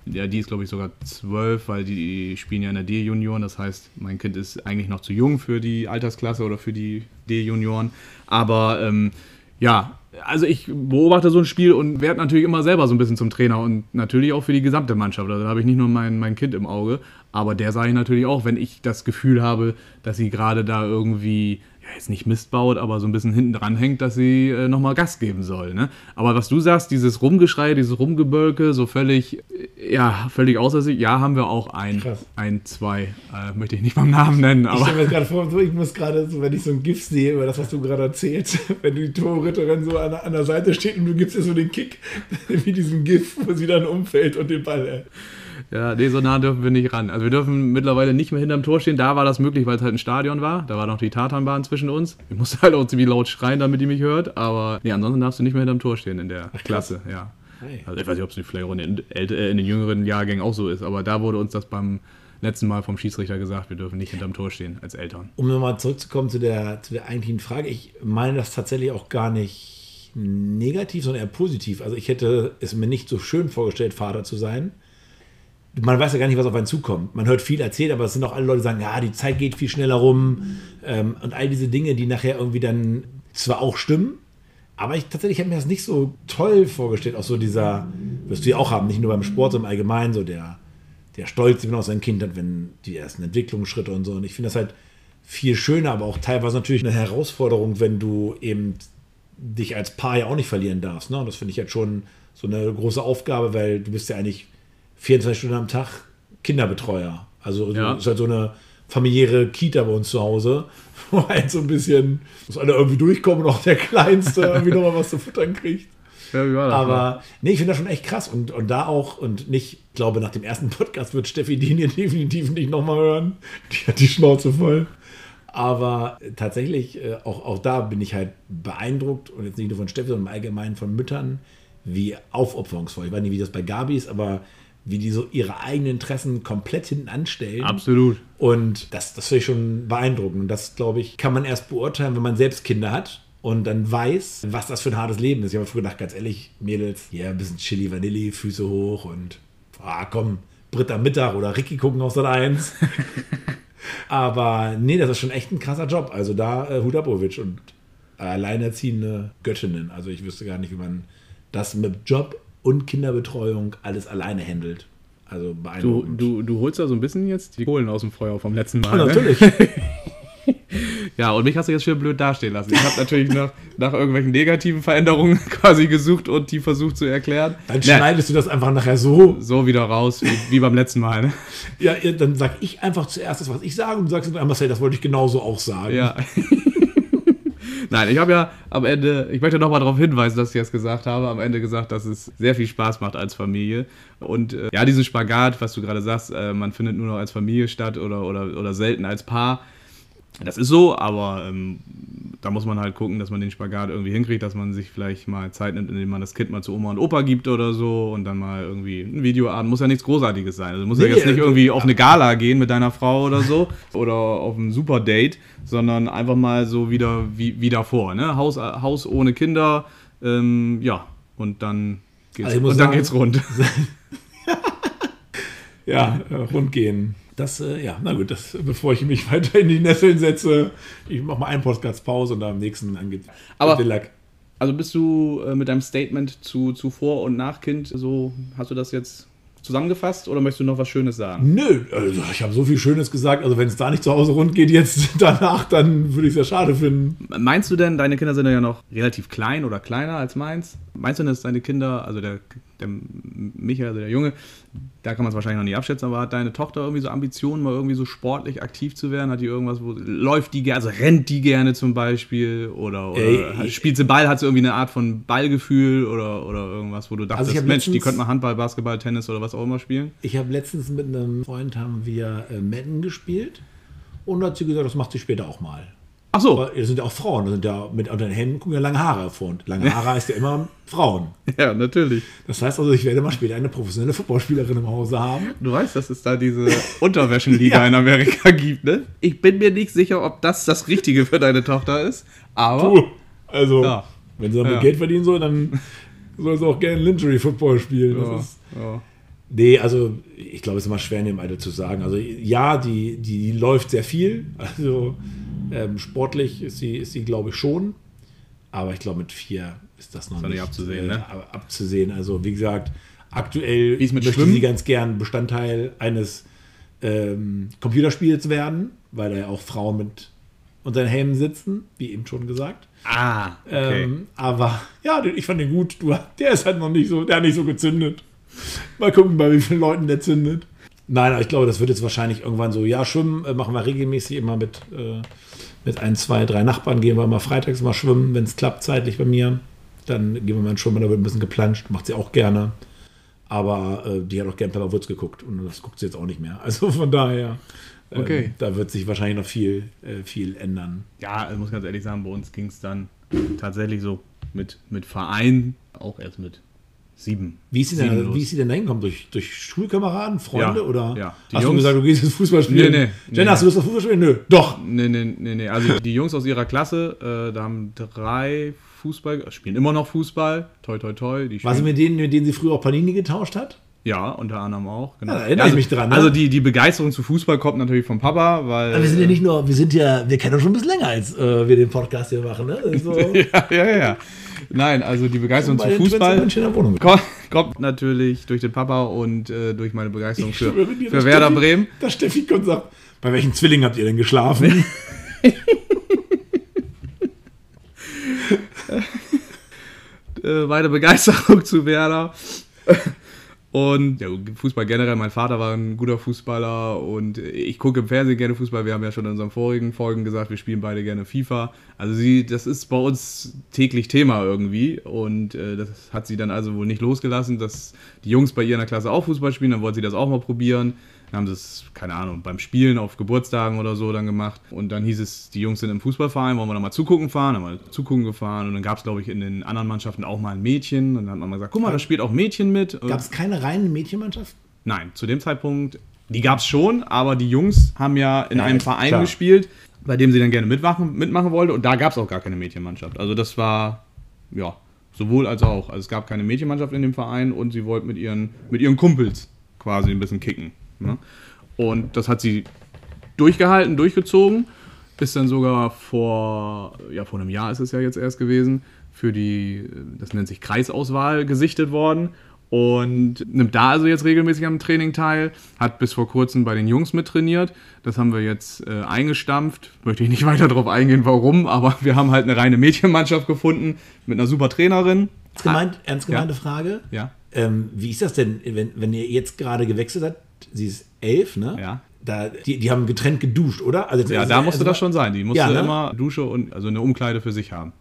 Ja, die ist, glaube ich, sogar zwölf, weil die spielen ja in der D-Junioren. Das heißt, mein Kind ist eigentlich noch zu jung für die Altersklasse oder für die D-Junioren. Aber ähm, ja, also ich beobachte so ein Spiel und werde natürlich immer selber so ein bisschen zum Trainer und natürlich auch für die gesamte Mannschaft. Also da habe ich nicht nur mein, mein Kind im Auge, aber der sage ich natürlich auch, wenn ich das Gefühl habe, dass sie gerade da irgendwie ja, jetzt nicht Mist baut, aber so ein bisschen hinten dran hängt, dass sie äh, nochmal Gas geben soll. Ne? Aber was du sagst, dieses Rumgeschrei, dieses Rumgebölke, so völlig, äh, ja, völlig außer sich, ja, haben wir auch ein,
Krass.
ein, zwei, äh, möchte ich nicht beim Namen nennen,
Ich
aber
stelle mir gerade vor, ich muss gerade, so, wenn ich so ein GIF sehe über das, was du gerade erzählst, wenn die Torhüterin so an, der- an der Seite steht und du gibst ihr so den Kick, wie diesen GIF, wo sie dann umfällt und den Ball. Äh.
Ja, nee, so nah dürfen wir nicht ran. Also wir dürfen mittlerweile nicht mehr hinterm Tor stehen. Da war das möglich, weil es halt ein Stadion war. Da war noch die Tatanbahn zwischen uns. Ich musste halt auch ziemlich laut schreien, damit die mich hört. Aber nee, ansonsten darfst du nicht mehr hinterm Tor stehen in der Klasse, ja.
Hey.
Also ich weiß nicht, ob es vielleicht auch in äh, in den jüngeren Jahrgängen auch so ist, aber da wurde uns das beim letzten Mal vom Schiedsrichter gesagt, wir dürfen nicht hinterm Tor stehen als Eltern.
Um nochmal zurückzukommen zu der, zu der eigentlichen Frage, ich meine das tatsächlich auch gar nicht negativ, sondern eher positiv. Also ich hätte es mir nicht so schön vorgestellt, Vater zu sein. Man weiß ja gar nicht, was auf einen zukommt. Man hört viel erzählt, aber es sind auch alle Leute, die sagen, ja, die Zeit geht viel schneller rum ähm, und all diese Dinge, die nachher irgendwie dann zwar auch stimmen, aber ich tatsächlich habe mir das nicht so toll vorgestellt, auch so dieser, wirst du ja auch haben, nicht nur beim Sport, sondern allgemein so der, der Stolz, den man auf sein Kind hat, wenn die ersten Entwicklungsschritte und so. Und ich finde das halt viel schöner, aber auch teilweise natürlich eine Herausforderung, wenn du eben dich als Paar ja auch nicht verlieren darfst. Ne? Und das finde ich jetzt schon so eine große Aufgabe, weil du bist ja eigentlich 24 Stunden am Tag Kinderbetreuer. Also
Ja.
ist halt so eine familiäre Kita bei uns zu Hause, wo halt so ein bisschen, muss alle irgendwie durchkommen und auch der Kleinste irgendwie nochmal was zu futtern kriegt.
Ja, wie war das?
Aber nee, ich finde das schon echt krass. Und, und da auch, und nicht, ich glaube, nach dem ersten Podcast wird Steffi den hier definitiv nicht nochmal hören. Die hat die Schnauze voll. Aber tatsächlich, äh, auch, auch da bin ich halt beeindruckt, und jetzt nicht nur von Steffi, sondern im Allgemeinen von Müttern, wie aufopferungsvoll. Ich weiß nicht, wie das bei Gabi ist, aber wie die so ihre eigenen Interessen komplett hinten anstellen.
Absolut.
Und das, das finde ich schon beeindruckend. Und das, glaube ich, kann man erst beurteilen, wenn man selbst Kinder hat und dann weiß, was das für ein hartes Leben ist. Ich habe früher gedacht, ganz ehrlich, Mädels, ja, ein bisschen Chili Vanilli, Füße hoch und ah, komm, Britta Mittag oder Ricky gucken auf Sat 1. Aber nee, das ist schon echt ein krasser Job. Also da äh, Hut ab, Ovic und alleinerziehende Göttinnen. Also ich wüsste gar nicht, wie man das mit Job und Kinderbetreuung alles alleine handelt. Also
Du,
beeindruckend.
du, du holst da so ein bisschen jetzt die Kohlen aus dem Feuer vom letzten Mal.
Ja,
ne?
natürlich.
Ja, und mich hast du jetzt schön blöd dastehen lassen. Ich habe natürlich nach, nach irgendwelchen negativen Veränderungen quasi gesucht und die versucht zu erklären.
Dann
Na,
schneidest du das einfach nachher so.
so wieder raus, wie, wie beim letzten Mal. Ne?
Ja, dann sag ich einfach zuerst das, was ich sage und du sagst, ah, Marcel, das wollte ich genauso auch sagen.
Ja. Nein, ich habe ja am Ende, ich möchte nochmal darauf hinweisen, dass ich es gesagt habe, am Ende gesagt, dass es sehr viel Spaß macht als Familie. Und äh, ja, diesen Spagat, was du gerade sagst, äh, man findet nur noch als Familie statt oder, oder, oder selten als Paar. Das ist so, aber ähm, da muss man halt gucken, dass man den Spagat irgendwie hinkriegt, dass man sich vielleicht mal Zeit nimmt, indem man das Kind mal zu Oma und Opa gibt oder so und dann mal irgendwie ein Videoabend. Muss ja nichts Großartiges sein. Also muss ja
Nee,
jetzt nicht
äh,
irgendwie auf eine Gala gehen mit deiner Frau oder so oder auf ein super Date, sondern einfach mal so wieder wie, wie davor. Ne? Haus, Haus ohne Kinder, ähm, ja, und dann geht's,
Also
und dann
sagen-
geht's rund.
Ja, äh, rund gehen. Das, äh, ja, na gut, das, bevor ich mich weiter in die Nesseln setze, ich mache mal einen Podcast Pause und dann am nächsten dann geht's
Aber-. Also bist du äh, mit deinem Statement zu, zu Vor- und Nachkind so, hast du das jetzt zusammengefasst oder möchtest du noch was Schönes sagen?
Nö, also ich habe so viel Schönes gesagt. Also wenn es da nicht zu Hause rund geht jetzt danach, dann würde ich es ja schade finden.
Meinst du denn, deine Kinder sind ja noch relativ klein oder kleiner als meins? Meinst du denn, dass deine Kinder, also der, der Michael, also der Junge, da kann man es wahrscheinlich noch nicht abschätzen, aber hat deine Tochter irgendwie so Ambitionen, mal irgendwie so sportlich aktiv zu werden? Hat die irgendwas, wo läuft die gerne, also rennt die gerne zum Beispiel? Oder, oder
Ey,
spielt sie Ball, hat sie irgendwie eine Art von Ballgefühl oder, oder irgendwas, wo du dachtest,
Also ich hab
Mensch, die
letztens-
könnte mal Handball, Basketball, Tennis oder was auch immer spielen?
Ich habe letztens mit einem Freund haben wir äh, Madden gespielt und hat sie gesagt, das macht sie später auch mal.
Ach so,
Aber das sind ja auch Frauen, das sind ja mit unter den Händen gucken ja lange Haare hervor. Und lange Haare heißt ja immer Frauen.
ja, natürlich.
Das heißt also, ich werde mal später eine professionelle Footballspielerin im Hause haben.
Du weißt, dass es da diese Unterwäschenliga
Ja.
in Amerika gibt, ne? Ich bin mir nicht sicher, ob das das Richtige für deine Tochter ist, aber
Puh. Also,
Ja.
wenn sie damit
Ja.
Geld verdienen soll, dann soll sie auch gerne Lingerie Football spielen. Das
ja,
ist,
ja.
Nee, also ich glaube, es ist immer schwer in dem Alter zu sagen. Also ja, die, die läuft sehr viel. Also ähm, sportlich ist sie, ist sie glaube ich, schon. Aber ich glaube, mit vier ist das noch
noch
nicht,
abzusehen, ne?
ab- abzusehen. Also wie gesagt, aktuell möchte
Schwimmen?
sie ganz gern Bestandteil eines ähm, Computerspiels werden, weil da ja auch Frauen mit unter den Helmen sitzen, wie eben schon gesagt.
Ah, okay.
Ähm, aber ja, ich fand den gut. Du, der ist halt noch nicht so, der hat nicht so gezündet. Mal gucken, bei wie vielen Leuten der zündet. Nein, aber ich glaube, das wird jetzt wahrscheinlich irgendwann so, ja, schwimmen äh, machen wir regelmäßig immer mit, äh, mit ein, zwei, drei Nachbarn, gehen wir mal freitags mal schwimmen, wenn es klappt zeitlich bei mir. Dann gehen wir mal schwimmen, da wird ein bisschen geplanscht, macht sie auch gerne. Aber äh, die hat auch gern Pepper Woods geguckt und das guckt sie jetzt auch nicht mehr. Also von daher, ähm,
Okay.
da wird sich wahrscheinlich noch viel, äh, viel ändern.
ja, ich muss ganz ehrlich sagen, bei uns ging es dann tatsächlich so mit, mit Verein auch erst mit sieben.
Wie ist sie denn, wie ist sie denn da hingekommen? Durch, durch Schulkameraden, Freunde
Ja,
oder
ja. Die
hast du
Jungs-
gesagt, du gehst jetzt Fußball spielen?
Nee, nee,
Jenna,
nee.
hast du Lust auf Fußball spielen? Nö. Doch.
Nee, nee, nee, nee. Also die Jungs aus ihrer Klasse, äh, da haben drei Fußball, spielen immer noch Fußball. Toi, toi, toi. Die
War sie mit denen, mit denen sie früher auch Panini getauscht hat?
Ja, unter anderem auch. Genau.
Ja, da erinnere
also,
ich mich dran, ne?
Also die, die Begeisterung zu Fußball kommt natürlich vom Papa, weil.
Aber wir sind ja nicht nur, wir sind ja, wir kennen uns schon ein bisschen länger, als äh, wir den Podcast hier machen. Ne? Also,
ja, ja, ja. Nein, also die Begeisterung zu Fußball kommt, kommt natürlich durch den Papa und äh, durch meine Begeisterung für,
schwöre
für
dass
Werder
Steffi-
Bremen.
Da Steffi kommt sagt, bei welchen Zwillingen habt ihr denn geschlafen?
Äh, meine Begeisterung zu Werder. Und ja, Fußball generell, mein Vater war ein guter Fußballer und ich gucke im Fernsehen gerne Fußball. Wir haben ja schon in unseren vorigen Folgen gesagt, wir spielen beide gerne FIFA. Also sie, das ist bei uns täglich Thema irgendwie und äh, das hat sie dann also wohl nicht losgelassen, dass die Jungs bei ihr in der Klasse auch Fußball spielen, dann wollte sie das auch mal probieren. Dann haben sie es, keine Ahnung, beim Spielen auf Geburtstagen oder so dann gemacht. Und dann hieß es, die Jungs sind im Fußballverein, wollen wir da mal zugucken fahren? Dann haben wir zugucken gefahren und dann gab es, glaube ich, in den anderen Mannschaften auch mal ein Mädchen. Und dann hat man mal gesagt, guck mal, da spielt auch Mädchen mit.
Gab es keine reinen Mädchenmannschaften?
Nein, zu dem Zeitpunkt, die gab es schon, aber die Jungs haben ja in
Ja,
einem Verein
klar.
gespielt, bei dem sie dann gerne mitmachen, mitmachen wollte und da gab es auch gar keine Mädchenmannschaft. Also das war, ja, sowohl als auch. Also es gab keine Mädchenmannschaft in dem Verein und sie wollte mit ihren, mit ihren Kumpels quasi ein bisschen kicken. Ne? Und das hat sie durchgehalten, durchgezogen, ist dann sogar vor, ja, vor einem Jahr ist es ja jetzt erst gewesen, für die, das nennt sich Kreisauswahl, gesichtet worden und nimmt da also jetzt regelmäßig am Training teil, hat bis vor kurzem bei den Jungs mittrainiert. Das haben wir jetzt äh, eingestampft. Möchte ich nicht weiter darauf eingehen, warum, aber wir haben halt eine reine Mädchenmannschaft gefunden mit einer super Trainerin.
Ernst, gemeint, ernst gemeinte Frage.
Ja.
Ähm, wie ist das denn, wenn, wenn ihr jetzt gerade gewechselt habt? Sie ist elf, ne?
Ja.
da, die, die haben getrennt geduscht, oder? Also,
Ja, da musste
also,
das schon sein. Die musste
Ja, ne?
immer Dusche und also eine Umkleide für sich haben.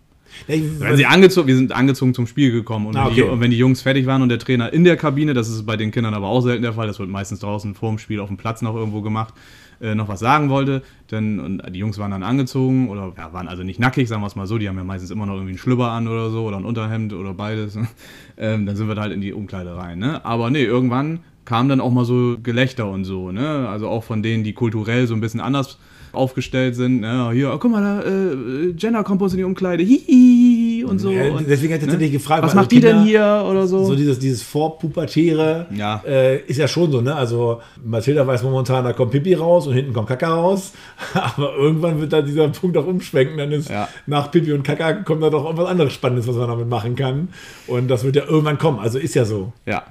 Ja, ich-
Wenn sie angezogen, wir sind angezogen zum Spiel gekommen und,
Ah,
wenn die,
okay.
und wenn die Jungs fertig waren und der Trainer in der Kabine, das ist bei den Kindern aber auch selten der Fall, das wird meistens draußen vor dem Spiel auf dem Platz noch irgendwo gemacht, äh, noch was sagen wollte, dann und die Jungs waren dann angezogen oder ja, waren also nicht nackig, sagen wir es mal so, die haben ja meistens immer noch irgendwie einen Schlüpper an oder so oder ein Unterhemd oder beides. ähm, dann sind wir da halt in die Umkleide rein. Ne? Aber nee, irgendwann kam dann auch mal so Gelächter und so, ne? Also auch von denen, die kulturell so ein bisschen anders aufgestellt sind. Ne? Hier, oh, guck mal, da, äh, Jenna kommt uns in die Umkleide, hihi und so.
Ja,
und,
deswegen hat ich tatsächlich gefragt,
Was macht die
Kinder-
denn hier oder so?
So dieses, dieses Vorpubertäre
Ja.
äh, ist ja schon so, ne? Also Mathilda weiß momentan, da kommt Pipi raus und hinten kommt Kaka raus. Aber irgendwann wird da dieser Punkt auch umschwenken. Dann ist
Ja.
nach Pipi und Kaka kommt da doch irgendwas anderes Spannendes, was man damit machen kann. Und das wird ja irgendwann kommen. Also ist ja so.
Ja,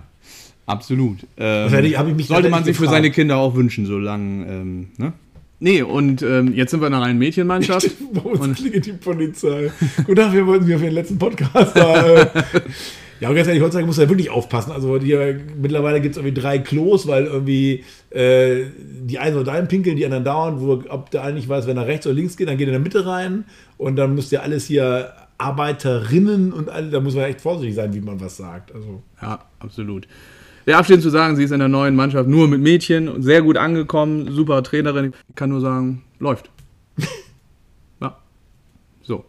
absolut. Ähm,
ich- hab ich mich
sollte man sich für seine Kinder auch wünschen, solange, ähm, ne? Nee, und ähm, jetzt sind wir in einer reinen Mädchenmannschaft.
Bei uns
und,
klingelt die Polizei. Guten Tag, wir wollten wir für den letzten Podcast da. Äh, ja, und ganz ehrlich, heutzutage muss er wirklich aufpassen. Also hier, mittlerweile gibt es irgendwie drei Klos, weil irgendwie äh, die einen oder dahin pinkeln, die anderen dauernd, wo ob der eine nicht weiß, wenn er rechts oder links geht, dann geht er in der Mitte rein und dann müsst ihr alles hier Arbeiterinnen und alle, da muss man echt vorsichtig sein, wie man was sagt. Also
ja, absolut. Ja, abschließend zu sagen, sie ist in der neuen Mannschaft nur mit Mädchen, sehr gut angekommen, super Trainerin. Ich kann nur sagen, läuft. ja. So.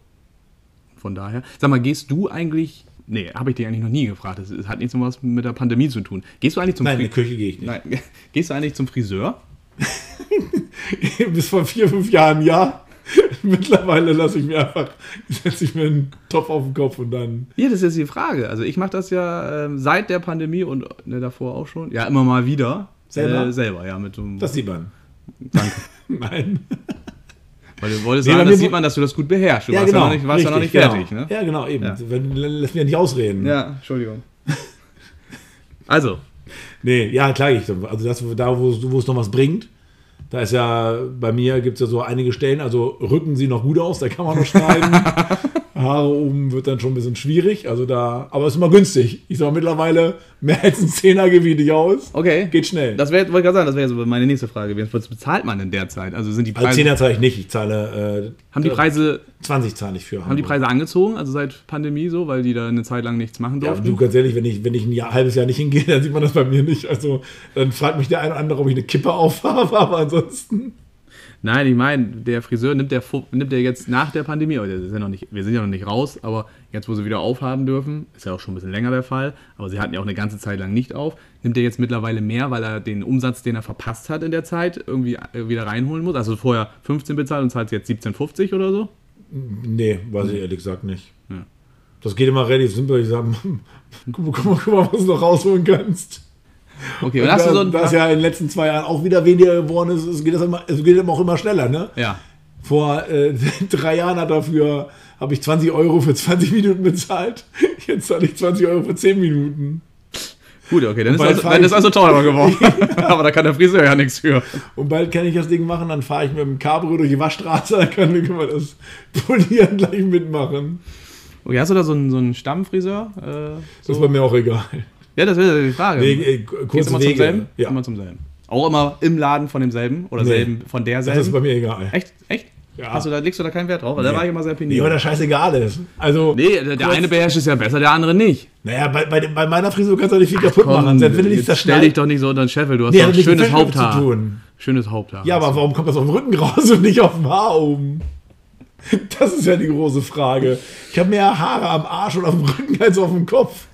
Von daher. Sag mal, gehst du eigentlich. Nee, habe ich dich eigentlich noch nie gefragt. Das hat nichts was mit der Pandemie zu tun. Gehst du eigentlich zum
nein, in
Fri-
die Küche gehe ich nicht.
Nein, gehst du eigentlich zum Friseur?
Bis vor vier, fünf Jahren ja. Mittlerweile lasse ich mir einfach, setze ich mir einen Topf auf den Kopf und dann.
Ja, das ist jetzt die Frage. Also ich mache das ja ähm, seit der Pandemie und ne, davor auch schon. Ja, immer mal wieder.
Selber?
Äh, selber, ja. Mit so einem,
Das sieht man.
danke.
Nein.
Weil du wolltest
Nee,
sagen, das sieht man, dass du das gut beherrschst. Du warst, ja noch nicht, warst ja noch nicht
richtig,
fertig.
genau.
Ne?
Ja, genau, eben.
Ja.
Wenn, lass mich ja nicht ausreden.
Ja, Entschuldigung. Also,
Nee, ja, klar, ich, also das, da, wo es noch was bringt, da ist ja, bei mir gibt es ja so einige Stellen, also Rücken sieht noch gut aus, da kann man noch schneiden. Haare oben wird dann schon ein bisschen schwierig, also da, aber es ist immer günstig. Ich sag mal, mittlerweile mehr als ein Zehner gewichte ich aus.
okay.
Geht schnell.
Das wäre, wollte gerade sagen, das wäre so meine nächste Frage. Was bezahlt man denn derzeit? Also sind die
also
Preise,
Zehner zahle ich nicht, ich zahle äh,
haben die Preise,
20 zahle ich für.
haben die Preise angezogen, also seit Pandemie so, weil die da eine Zeit lang nichts machen
Ja,
durften?
du, ganz ehrlich, wenn ich, wenn ich ein Jahr, halbes Jahr nicht hingehe, dann sieht man das bei mir nicht. Also, dann fragt mich der eine oder andere, ob ich eine Kippe aufhabe, aber ansonsten.
Nein, ich meine, der Friseur nimmt der, nimmt der jetzt nach der Pandemie, oder ist ja noch nicht, wir sind ja noch nicht raus, aber jetzt, wo sie wieder aufhaben dürfen, ist ja auch schon ein bisschen länger der Fall, aber sie hatten ja auch eine ganze Zeit lang nicht auf, nimmt er jetzt mittlerweile mehr, weil er den Umsatz, den er verpasst hat in der Zeit, irgendwie äh, wieder reinholen muss. Also vorher 15 bezahlt und zahlt jetzt 17,50 oder so.
Nee, weiß ich ehrlich gesagt nicht.
Ja.
Das geht immer relativ simpel. Ich sage, guck, mal, guck mal, was du noch rausholen kannst.
Okay, und hast du so ein.
da es ja in den letzten zwei Jahren auch wieder weniger geworden ist, es geht, das immer, es geht immer auch immer schneller. Ne?
ja.
Vor äh, drei Jahren hat dafür, habe ich 20 Euro für 20 Minuten bezahlt. Jetzt zahle ich 20 Euro für 10 Minuten.
Gut, okay, dann ist, also, dann ist also teurer geworden. aber da kann der Friseur ja nichts für.
Und bald kann ich das Ding machen, dann fahre ich mit dem Cabrio durch die Waschstraße, dann können können wir das Polieren gleich mitmachen.
Okay, hast du da so einen, so einen Stammfriseur? Äh,
Das ist bei mir auch egal.
Ja, das wäre die Frage.
Nee, äh, kurze
immer zum
Wege.
selben?
Ja.
Immer zum selben. Auch immer im Laden von demselben oder
Nee.
selben, von
Das ist
derselben?
bei mir egal.
Echt? Echt?
Ja.
Hast du da, legst du da keinen Wert drauf? Weil Da
Nee.
war ich immer sehr
Nee, weil
penibel.
das scheißegal ist. Also,
Nee, der,
Kurz-
eine beherrscht es ja besser, der andere nicht.
naja, bei, bei, bei meiner Frisur kannst du nicht viel kaputt machen. Selbst wenn du nichts
jetzt stell dich doch nicht so unter den Scheffel. Du hast
Nee,
doch ein schönes Haupthaar.
tun.
Schönes Haupthaar.
Ja, aber warum kommt das auf dem Rücken raus und nicht auf dem Haar oben? Das ist ja die große Frage. Ich habe mehr Haare am Arsch und auf dem Rücken als auf dem Kopf.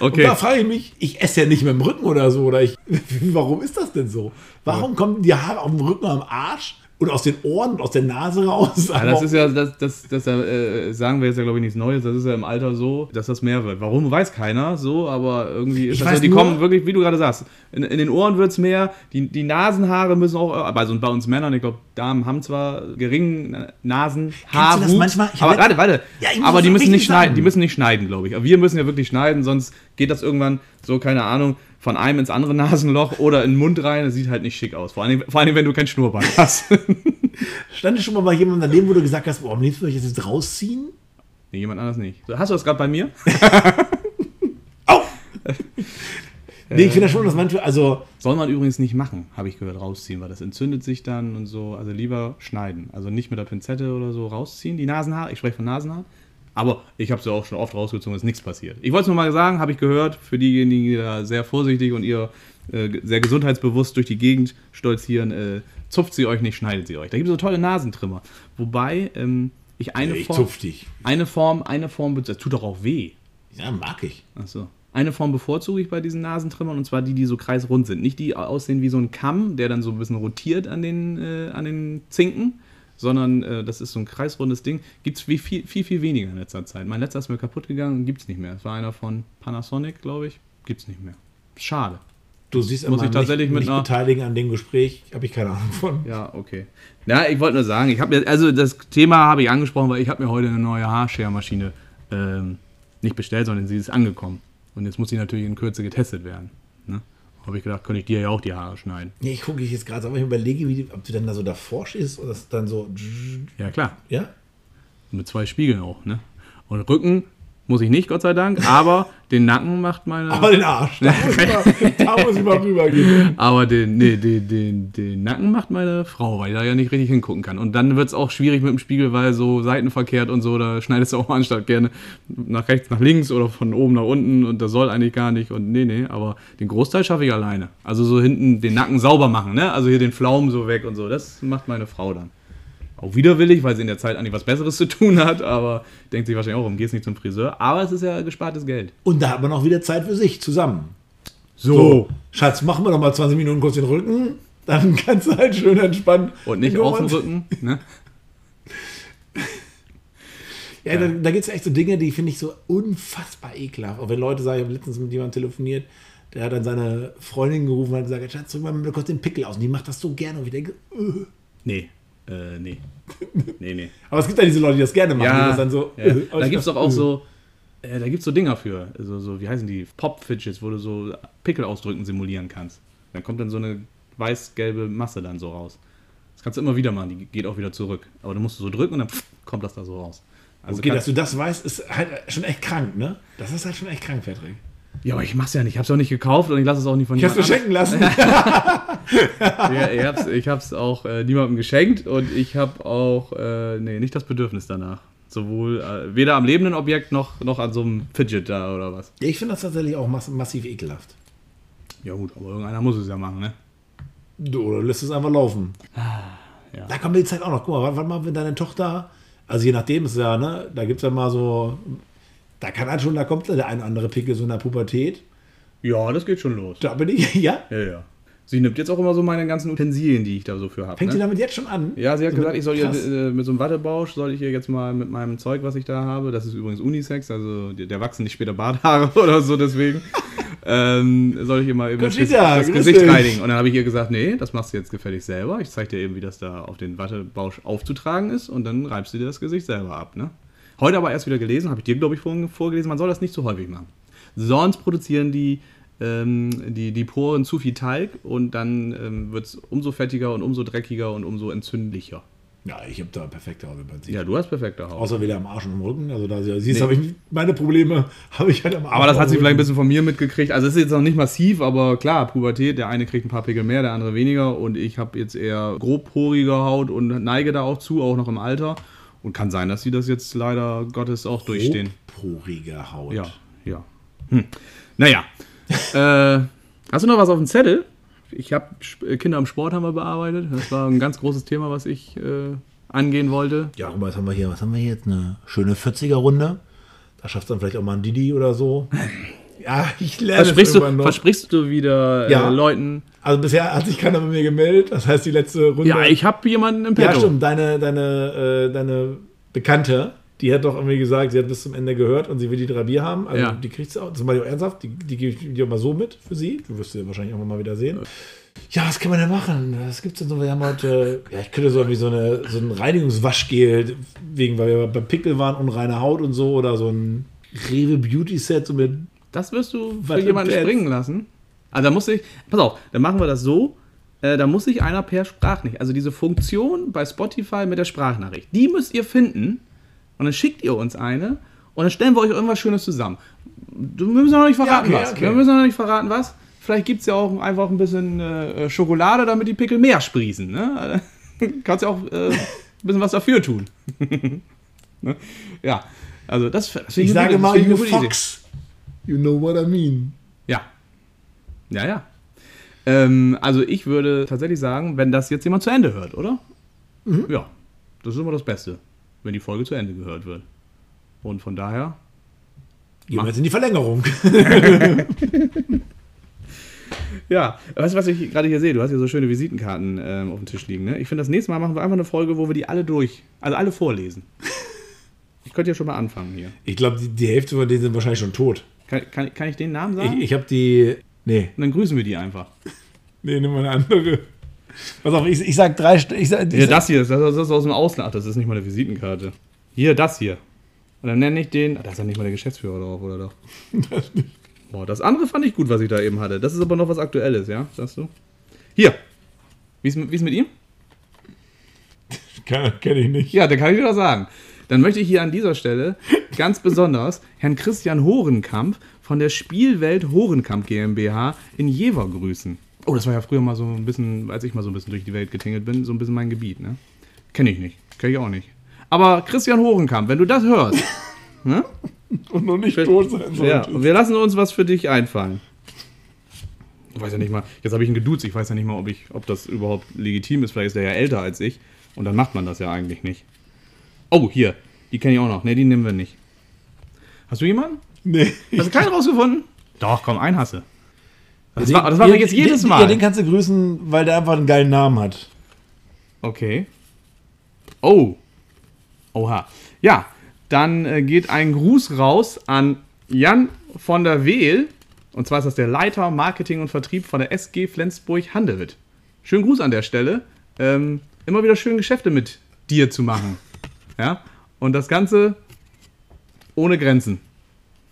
Okay.
Und da frage ich mich, ich esse ja nicht mit dem Rücken oder so. Oder ich, warum ist das denn so? Warum kommen die Haare auf dem Rücken am Arsch und aus den Ohren und aus der Nase raus?
Ja, das ist ja, das, das, das äh, sagen wir jetzt ja, glaube ich, nichts Neues. Das ist ja im Alter so, dass das mehr wird. Warum, weiß keiner so, aber irgendwie ist
Ich
das so, die
nur-
kommen wirklich, wie du gerade sagst, in, in den Ohren wird es mehr, die, die Nasenhaare müssen auch, also bei uns Männern, ich glaube, Damen haben zwar geringen Nasenhaarwuchs,
das manchmal? Ich
aber warte, warte,
Ja,
aber die müssen nicht schneiden,
sagen.
die müssen nicht schneiden, glaube ich. Aber wir müssen ja wirklich schneiden, sonst geht das irgendwann so, keine Ahnung, von einem ins andere Nasenloch oder in den Mund rein. Das sieht halt nicht schick aus. Vor allem, vor allem wenn du kein Schnurrbart hast.
Stand schon mal bei jemandem daneben, wo du gesagt hast, boah, am liebsten würde ich das jetzt rausziehen?
nee, jemand anders nicht. Hast du das gerade bei mir?
Au! Nee, ich finde schon, dass manchmal, also,
Soll man übrigens nicht machen, habe ich gehört, rausziehen, weil das entzündet sich dann und so. Also lieber schneiden. Also nicht mit der Pinzette oder so rausziehen, die Nasenhaare. Ich spreche von Nasenhaar. Aber ich habe sie auch schon oft rausgezogen, ist nichts passiert. Ich wollte es nur mal sagen, habe ich gehört, für diejenigen, die da sehr vorsichtig und ihr äh, sehr gesundheitsbewusst durch die Gegend stolzieren, äh, zupft sie euch nicht, schneidet sie euch. Da gibt es so tolle Nasentrimmer. Wobei ähm, ich eine
ich
Form.
zupf dich.
Eine Form, eine Form, das tut doch auch weh.
Ja, mag ich.
Achso. Eine Form bevorzuge ich bei diesen Nasentrimmern und zwar die, die so kreisrund sind. Nicht die aussehen wie so ein Kamm, der dann so ein bisschen rotiert an den, äh, an den Zinken, sondern äh, das ist so ein kreisrundes Ding. Gibt es viel, viel, viel weniger in letzter Zeit. Mein letzter ist mir kaputt gegangen, gibt es nicht mehr. Das war einer von Panasonic, glaube ich. Gibt es nicht mehr. Schade.
Du siehst
Muss
immer
ich tatsächlich
nicht,
mit
nicht beteiligen an dem Gespräch, habe ich keine Ahnung von.
Ja, okay. Na, ich wollte nur sagen, ich habe mir, also das Thema habe ich angesprochen, weil ich habe mir heute eine neue Haarschermaschine ähm, nicht bestellt, sondern sie ist angekommen. Und jetzt muss sie natürlich in Kürze getestet werden. Habe ich gedacht, könnte ich dir ja auch die Haare schneiden.
Nee, ich gucke jetzt gerade, aber ich überlege, wie, die- ob du dann da so davor stehst oder das dann so.
Ja, klar.
Ja?
Mit zwei Spiegeln auch, ne? Und Rücken muss ich nicht, Gott sei Dank, aber den Nacken macht meine.
Aber den Arsch. Da muss ich mal, da muss ich mal rübergehen.
Aber den, nee, den, den, den Nacken macht meine Frau, weil ich da ja nicht richtig hingucken kann. Und dann wird es auch schwierig mit dem Spiegel, weil so seitenverkehrt und so, da schneidest du auch anstatt gerne nach rechts, nach links oder von oben nach unten und das soll eigentlich gar nicht. Und nee, nee, aber den Großteil schaffe ich alleine. Also so hinten den Nacken sauber machen, ne? Also hier den Pflaumen so weg und so, das macht meine Frau dann. Auch widerwillig, weil sie in der Zeit eigentlich was Besseres zu tun hat, aber denkt sich wahrscheinlich auch, warum gehst nicht zum Friseur? Aber es ist ja gespartes Geld.
Und da hat man auch wieder Zeit für sich zusammen.
So.
Schatz, machen wir doch mal 20 Minuten kurz den Rücken. Dann kannst du halt schön entspannen.
Und nicht auf dem Rücken, ne?
Ja, da, da gibt es echt so Dinge, die finde ich so unfassbar ekelhaft. Auch wenn Leute sagen, ich habe letztens mit jemandem telefoniert, der hat dann seine Freundin gerufen und hat gesagt, Schatz, drück mal mir kurz den Pickel aus. Und die macht das so gerne. Und ich denke, äh.
Nee. Äh, nee. Nee, nee.
Aber es gibt ja diese Leute, die das gerne machen. die das dann so,
ja.
äh,
da gibt es doch auch so, äh, da gibt's so Dinger für, so, so, wie heißen die, Pop-Fidgets, wo du so Pickel ausdrücken simulieren kannst. Dann kommt dann so eine weiß-gelbe Masse dann so raus. Das kannst du immer wieder machen, die geht auch wieder zurück. Aber du musst so drücken und dann pff, kommt das da so raus. Also
Okay, dass du das weißt, ist halt schon echt krank, ne? Das ist halt schon echt krank, Patrick.
Ja, aber ich mach's ja nicht, ich hab's auch nicht gekauft und ich lasse es auch nicht von
Ich hab's schenken lassen.
Ja, ich hab's, ich hab's auch äh, niemandem geschenkt und ich habe auch, äh, nee, nicht das Bedürfnis danach. Sowohl äh, weder am lebenden Objekt noch, noch an so einem Fidget da oder was.
ich finde das tatsächlich auch mass massiv ekelhaft.
Ja gut, aber irgendeiner muss es ja machen, ne?
Du, oder lässt es einfach laufen.
ja.
Da kommt die Zeit auch noch. Guck mal, wann, wann mal, wenn deine Tochter, also je nachdem ist ja, ne, da gibt es ja mal so, da kann halt schon, da kommt der eine oder andere Pickel so in der Pubertät.
Ja, das geht schon los.
Da bin ich, ja.
Ja, ja. Sie nimmt jetzt auch immer so meine ganzen Utensilien, die ich da so für habe.
Fängt sie
Ne?
damit jetzt schon an?
Ja, sie hat
So
gesagt,
mit-
ich soll ihr äh, mit so einem Wattebausch, soll ich ihr jetzt mal mit meinem Zeug, was ich da habe, das ist übrigens Unisex, also der, der wachsen nicht später Barthaare oder so, deswegen ähm, soll ich ihr mal eben das,
Conchita,
das Gesicht reinigen. Und dann habe ich ihr gesagt, nee, das machst du jetzt gefällig selber. Ich zeige dir eben, wie das da auf den Wattebausch aufzutragen ist und dann reibst du dir das Gesicht selber ab. Ne? Heute aber erst wieder gelesen, habe ich dir, glaube ich, vorhin vorgelesen, man soll das nicht zu häufig machen. Sonst produzieren die, ähm, die, die Poren zu viel Talg und dann ähm, wird es umso fettiger und umso dreckiger und umso entzündlicher.
Ja, ich habe da perfekte Haut im Prinzip.
Ja, du hast perfekte Haut.
Außer wieder am Arsch und am Rücken. Also da siehst
Nee.
habe ich meine Probleme, habe ich halt am Arsch.
Aber das hat sie vielleicht ein bisschen von mir mitgekriegt. Also es ist jetzt noch nicht massiv, aber klar, Pubertät, der eine kriegt ein paar Pickel mehr, der andere weniger. Und ich habe jetzt eher grobporige Haut und neige da auch zu, auch noch im Alter. Und kann sein, dass sie das jetzt leider Gottes auch durchstehen.
Grobporige Haut.
Ja, ja. Hm. Naja. äh, hast du noch was auf dem Zettel? Ich habe Kinder im Sport haben wir bearbeitet. Das war ein ganz großes Thema, was ich äh, angehen wollte.
Ja, mal, was haben wir hier? Was haben wir hier jetzt? Eine schöne 40er-Runde. Da schafft dann vielleicht auch mal ein Didi oder so. Ja, ich lerne
Versprichst
es
du,
noch.
versprichst du wieder
Ja.
äh, Leuten?
Also bisher hat sich keiner bei mir gemeldet. Das heißt, die letzte Runde.
Ja, ich habe jemanden im
Ja,
Petto.
stimmt. Deine, deine, äh, deine Bekannte, die hat doch irgendwie gesagt, sie hat bis zum Ende gehört und sie will die drei Bier haben. Also
Ja.
die kriegt sie auch. Das meine ich auch ernsthaft. Die, die gebe ich dir mal so mit für sie. Du wirst sie wahrscheinlich auch mal wieder sehen. Ja, was kann man denn machen? Was gibt's denn so? Wir haben heute, ja, ich könnte so irgendwie so, eine, so ein Reinigungswaschgel, wegen, weil wir beim Pickel waren, unreine Haut und so, oder so ein Rewe Beauty Set, so mit
Das wirst du für
Was
jemanden springen lassen. Also da muss ich, pass auf, dann machen wir das so. Äh, da muss sich einer per Sprachnachricht, also diese Funktion bei Spotify mit der Sprachnachricht, die müsst ihr finden und dann schickt ihr uns eine und dann stellen wir euch irgendwas Schönes zusammen. Wir müssen noch nicht verraten,
okay,
was.
okay.
Wir müssen noch nicht verraten, was. vielleicht gibt es ja auch einfach ein bisschen äh, Schokolade, damit die Pickel mehr sprießen. Ne? Kannst ja auch äh, ein bisschen was dafür tun. ne? Ja, also das, das finde
Ich
eine
sage mal, you
ich gute Idee.
You know what I mean.
Ja. Ja, ja. Ähm, also ich würde tatsächlich sagen, wenn das jetzt jemand zu Ende hört, oder? Ja, das ist immer das Beste, wenn die Folge zu Ende gehört wird. Und von daher,
Gehen wir jetzt in die Verlängerung.
ja, weißt du, was ich gerade hier sehe? Du hast hier so schöne Visitenkarten ähm, auf dem Tisch liegen. Ne? Ich finde, das nächste Mal machen wir einfach eine Folge, wo wir die alle durch, also alle vorlesen. Ich könnte ja schon mal anfangen hier.
Ich glaube, die, die Hälfte von denen sind wahrscheinlich schon tot.
Kann, kann, kann ich den Namen sagen?
Ich, ich habe die. Nee,
Und dann grüßen wir die einfach.
nee, nimm mal eine andere. Pass auf, ich, ich sag drei. Ich sag, ich
Hier,
sag,
das hier, das, das ist aus dem Ausland. Ach, das ist nicht mal eine Visitenkarte. Hier, das hier. Und dann nenne ich den. Ah, da ist ja nicht mal der Geschäftsführer drauf, oder doch? Boah, das andere fand ich gut, was ich da eben hatte. Das ist aber noch was Aktuelles, ja? Sagst du? Hier. Wie ist, mit- wie ist mit ihm?
Kenne kenn ich nicht.
Ja, dann kann ich dir das sagen. Dann möchte ich hier an dieser Stelle ganz besonders Herrn Christian Horenkamp von der Spielwelt Horenkamp GmbH in Jever grüßen. Oh, das war ja früher mal so ein bisschen, als ich mal so ein bisschen durch die Welt getingelt bin, so ein bisschen mein Gebiet, ne? Kenne ich nicht. Kenne ich auch nicht. Aber Christian Horenkamp, wenn du das hörst, ne?
Und noch nicht tot sein
Ja,
sollte.
und wir lassen uns was für dich einfallen. Ich weiß ja nicht mal, jetzt habe ich ihn geduzt, ich weiß ja nicht mal, ob, ich, ob das überhaupt legitim ist. Vielleicht ist er ja älter als ich. Und dann macht man das ja eigentlich nicht. Oh, hier, die kenne ich auch noch. Ne, die nehmen wir nicht. Hast du jemanden?
Nee.
Hast du keinen rausgefunden? Doch, komm, einen hasse. Das,
Den-
war, das machen wir jetzt jedes Mal.
Ja, den kannst du grüßen, weil der einfach einen geilen Namen hat.
Okay. Oh. Oha. Ja, dann äh, geht ein Gruß raus an Jan von der Wehl. Und zwar ist das der Leiter Marketing und Vertrieb von der SG Flensburg-Handewitt. Schönen Gruß an der Stelle. Ähm, immer wieder schön Geschäfte mit dir zu machen. Ja? Und das Ganze ohne Grenzen.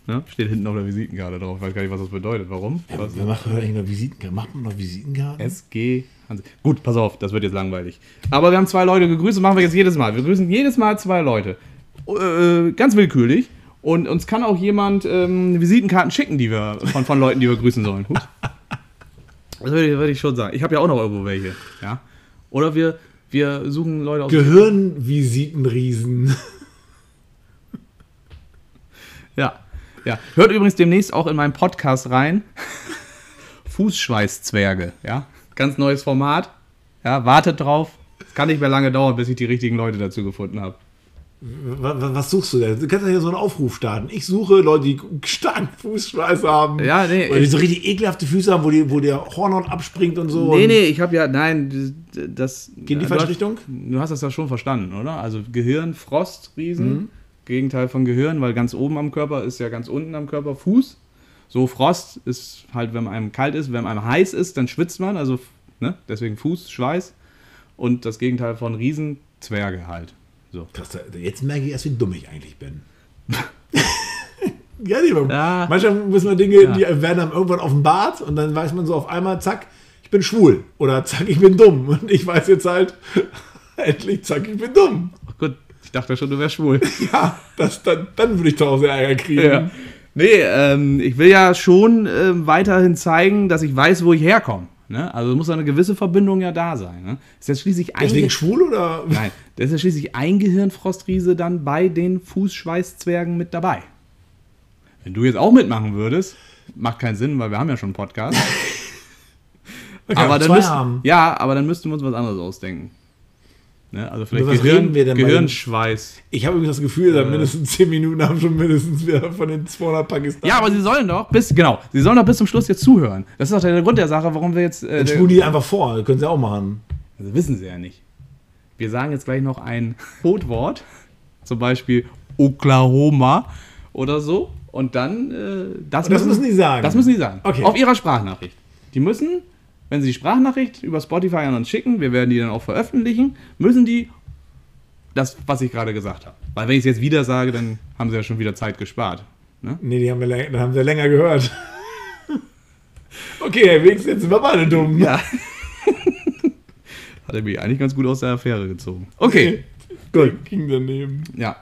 Ne? Steht hinten auf der Visitenkarte drauf. Ich weiß gar nicht, was das bedeutet. Warum? Was?
Macht heute eigentlich noch Visitenkarten? Macht man noch Visitenkarten?
SG. Gut, pass auf, das wird jetzt langweilig. Aber wir haben zwei Leute gegrüßt, machen wir jetzt jedes Mal. Wir grüßen jedes Mal zwei Leute. Äh, ganz willkürlich. Und uns kann auch jemand ähm, Visitenkarten schicken, die wir von, von Leuten, die wir grüßen sollen. Hups. Das würde ich, würde ich schon sagen. Ich habe ja auch noch irgendwo welche. Ja? Oder wir, wir suchen Leute aus.
Gehirnvisitenriesen.
Ja. ja. Hört übrigens demnächst auch in meinen Podcast rein. Fußschweißzwerge. Ja. Ganz neues Format. Ja, wartet drauf. Es kann nicht mehr lange dauern, bis ich die richtigen Leute dazu gefunden habe.
Was, suchst du denn? Du kannst ja hier so einen Aufruf starten. Ich suche Leute, die starken Fußschweiß haben.
Ja, nee,
Oder die so richtig ekelhafte Füße haben, wo, die, wo der Hornhaut abspringt und so.
Nee,
und
nee, ich habe ja, nein, das.
Geht in die falsche Richtung?
Du hast das ja schon verstanden, oder? Also Gehirn, Frost, Riesen.
Mhm.
Gegenteil von Gehirn, weil ganz oben am Körper ist ja ganz unten am Körper Fuß. So Frost ist halt, wenn einem kalt ist, wenn einem heiß ist, dann schwitzt man, also ne? deswegen Fuß, Schweiß. Und das Gegenteil von Riesen, Zwerge halt. So.
Krass, jetzt merke ich erst, wie dumm ich eigentlich bin. ja, nee, man,
Ja.
manchmal müssen wir Dinge, die werden dann irgendwann offenbart und dann weiß man so auf einmal, zack, ich bin schwul. Oder zack, ich bin dumm. Und ich weiß jetzt halt, endlich, zack, ich bin dumm.
Ach gut, ich dachte schon, du wärst schwul.
Ja, das, dann, dann würde ich tausend Ärger kriegen.
Ja. Nee, ähm, ich will ja schon ähm, weiterhin zeigen, dass ich weiß, wo ich herkomme. Ne? Also muss eine gewisse Verbindung ja da sein. Ne? Ist jetzt schließlich ein
Deswegen schwul oder?
Nein, da ist ja schließlich ein Gehirnfrostriese dann bei den Fußschweißzwergen mit dabei. Wenn du jetzt auch mitmachen würdest, macht keinen Sinn, weil wir haben ja schon einen Podcast. aber
auch
dann
haben.
ja, aber dann müssten wir uns was anderes ausdenken. Ne? Also vielleicht
was
Gehirn,
wir denn
Gehirnschweiß.
Ich habe übrigens das Gefühl,
Äh.
mindestens 10 Minuten haben schon mindestens wieder von den 200 Pakistaner.
Ja, aber sie sollen doch bis, genau, sie sollen doch bis zum Schluss jetzt zuhören. Das ist doch der Grund der Sache, warum wir jetzt. Äh,
Dann die einfach vor, können sie auch machen.
Also wissen sie ja nicht. Wir sagen jetzt gleich noch ein Codewort, zum Beispiel Oklahoma oder so. Und dann, äh, das,
Und das müssen die sagen?
Das müssen die sagen.
Okay.
Auf ihrer Sprachnachricht. Die müssen, wenn sie die Sprachnachricht über Spotify an uns schicken, wir werden die dann auch veröffentlichen, müssen die das, was ich gerade gesagt habe. Weil wenn ich es jetzt wieder sage, dann haben sie ja schon wieder Zeit gespart. Ne?
Nee, die haben wir, dann haben sie länger gehört. okay, jetzt sind wir beide dumm.
Ja. Hat er mich eigentlich ganz gut aus der Affäre gezogen. Okay.
Gut. Ging daneben.
Ja.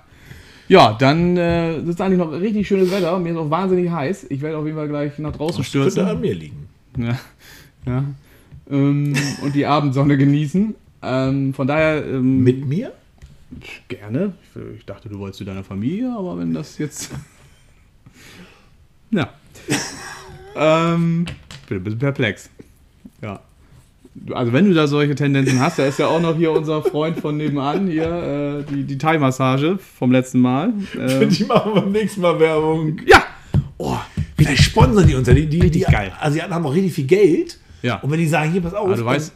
Ja, dann äh, ist eigentlich noch richtig schönes Wetter. Mir ist auch wahnsinnig heiß. Ich werde auf jeden Fall gleich nach draußen
Das könnte an
stürzen.
mir liegen.
Ja. Ja. Ähm, und die Abendsonne genießen. Ähm, von daher. Ähm,
Mit mir?
Gerne. Ich dachte, du wolltest zu deiner Familie, aber wenn das jetzt. ja. ähm, bin ein bisschen perplex. Ja. Also wenn du da solche Tendenzen hast, da ist ja auch noch hier unser Freund von nebenan, hier, äh, die, die Thai-Massage vom letzten Mal. Ähm,
Die machen beim nächsten Mal Werbung.
ja! Oh,
Vielleicht sponsern die uns ja. Die, die, die
geil.
Asiaten haben auch richtig viel Geld.
Ja.
Und wenn die sagen, hier, pass auf.
aber du weißt,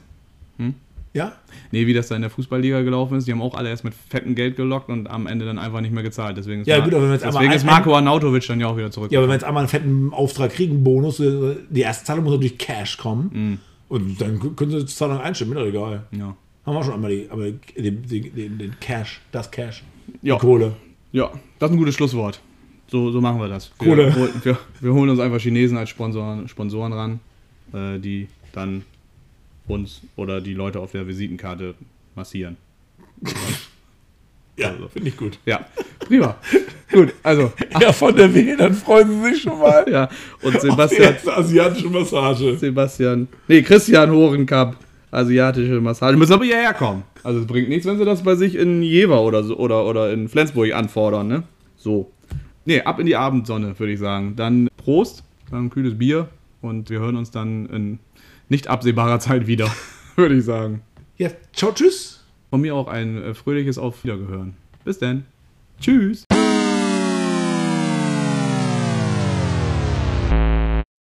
dann- Ja?
nee, wie das da in der Fußballliga gelaufen ist, die haben auch alle erst mit fettem Geld gelockt und am Ende dann einfach nicht mehr gezahlt. Deswegen ist,
Ja,
Mar-
gut, aber wenn jetzt einmal
deswegen
ein-
ist Marco Arnautovic dann ja auch wieder zurück.
Ja, aber wenn wir jetzt einmal einen fetten Auftrag kriegen, Bonus, äh, die erste Zahlung muss natürlich Cash kommen. Und dann können sie die Zahlung einstimmen, mir doch egal.
ja.
Haben wir schon einmal die, aber den, den, den, Cash, das Cash,
Ja.
die Kohle.
Ja, das ist ein gutes Schlusswort. So, so machen wir das. Wir,
Kohle.
Wir, wir holen uns einfach Chinesen als Sponsoren, Sponsoren ran, äh, die dann uns oder die Leute auf der Visitenkarte massieren.
Ja,
Also.
finde ich gut.
Ja, prima. Gut, also,
Ja, von der W, dann freuen sie sich schon mal.
ja. Und
Auf die
Sebastian,
asiatische Massage.
Sebastian, nee, Christian Horenkamp, asiatische Massage, müssen aber hierher kommen. Also es bringt nichts, wenn sie das bei sich in Jever oder so oder, oder in Flensburg anfordern, ne? So. Nee, ab in die Abendsonne, würde ich sagen. Dann Prost, dann ein kühles Bier und wir hören uns dann in nicht absehbarer Zeit wieder, würde ich sagen.
Ja, ciao, tschüss.
Von mir auch ein äh, fröhliches Auf Wiedergehören. Bis dann. Tschüss.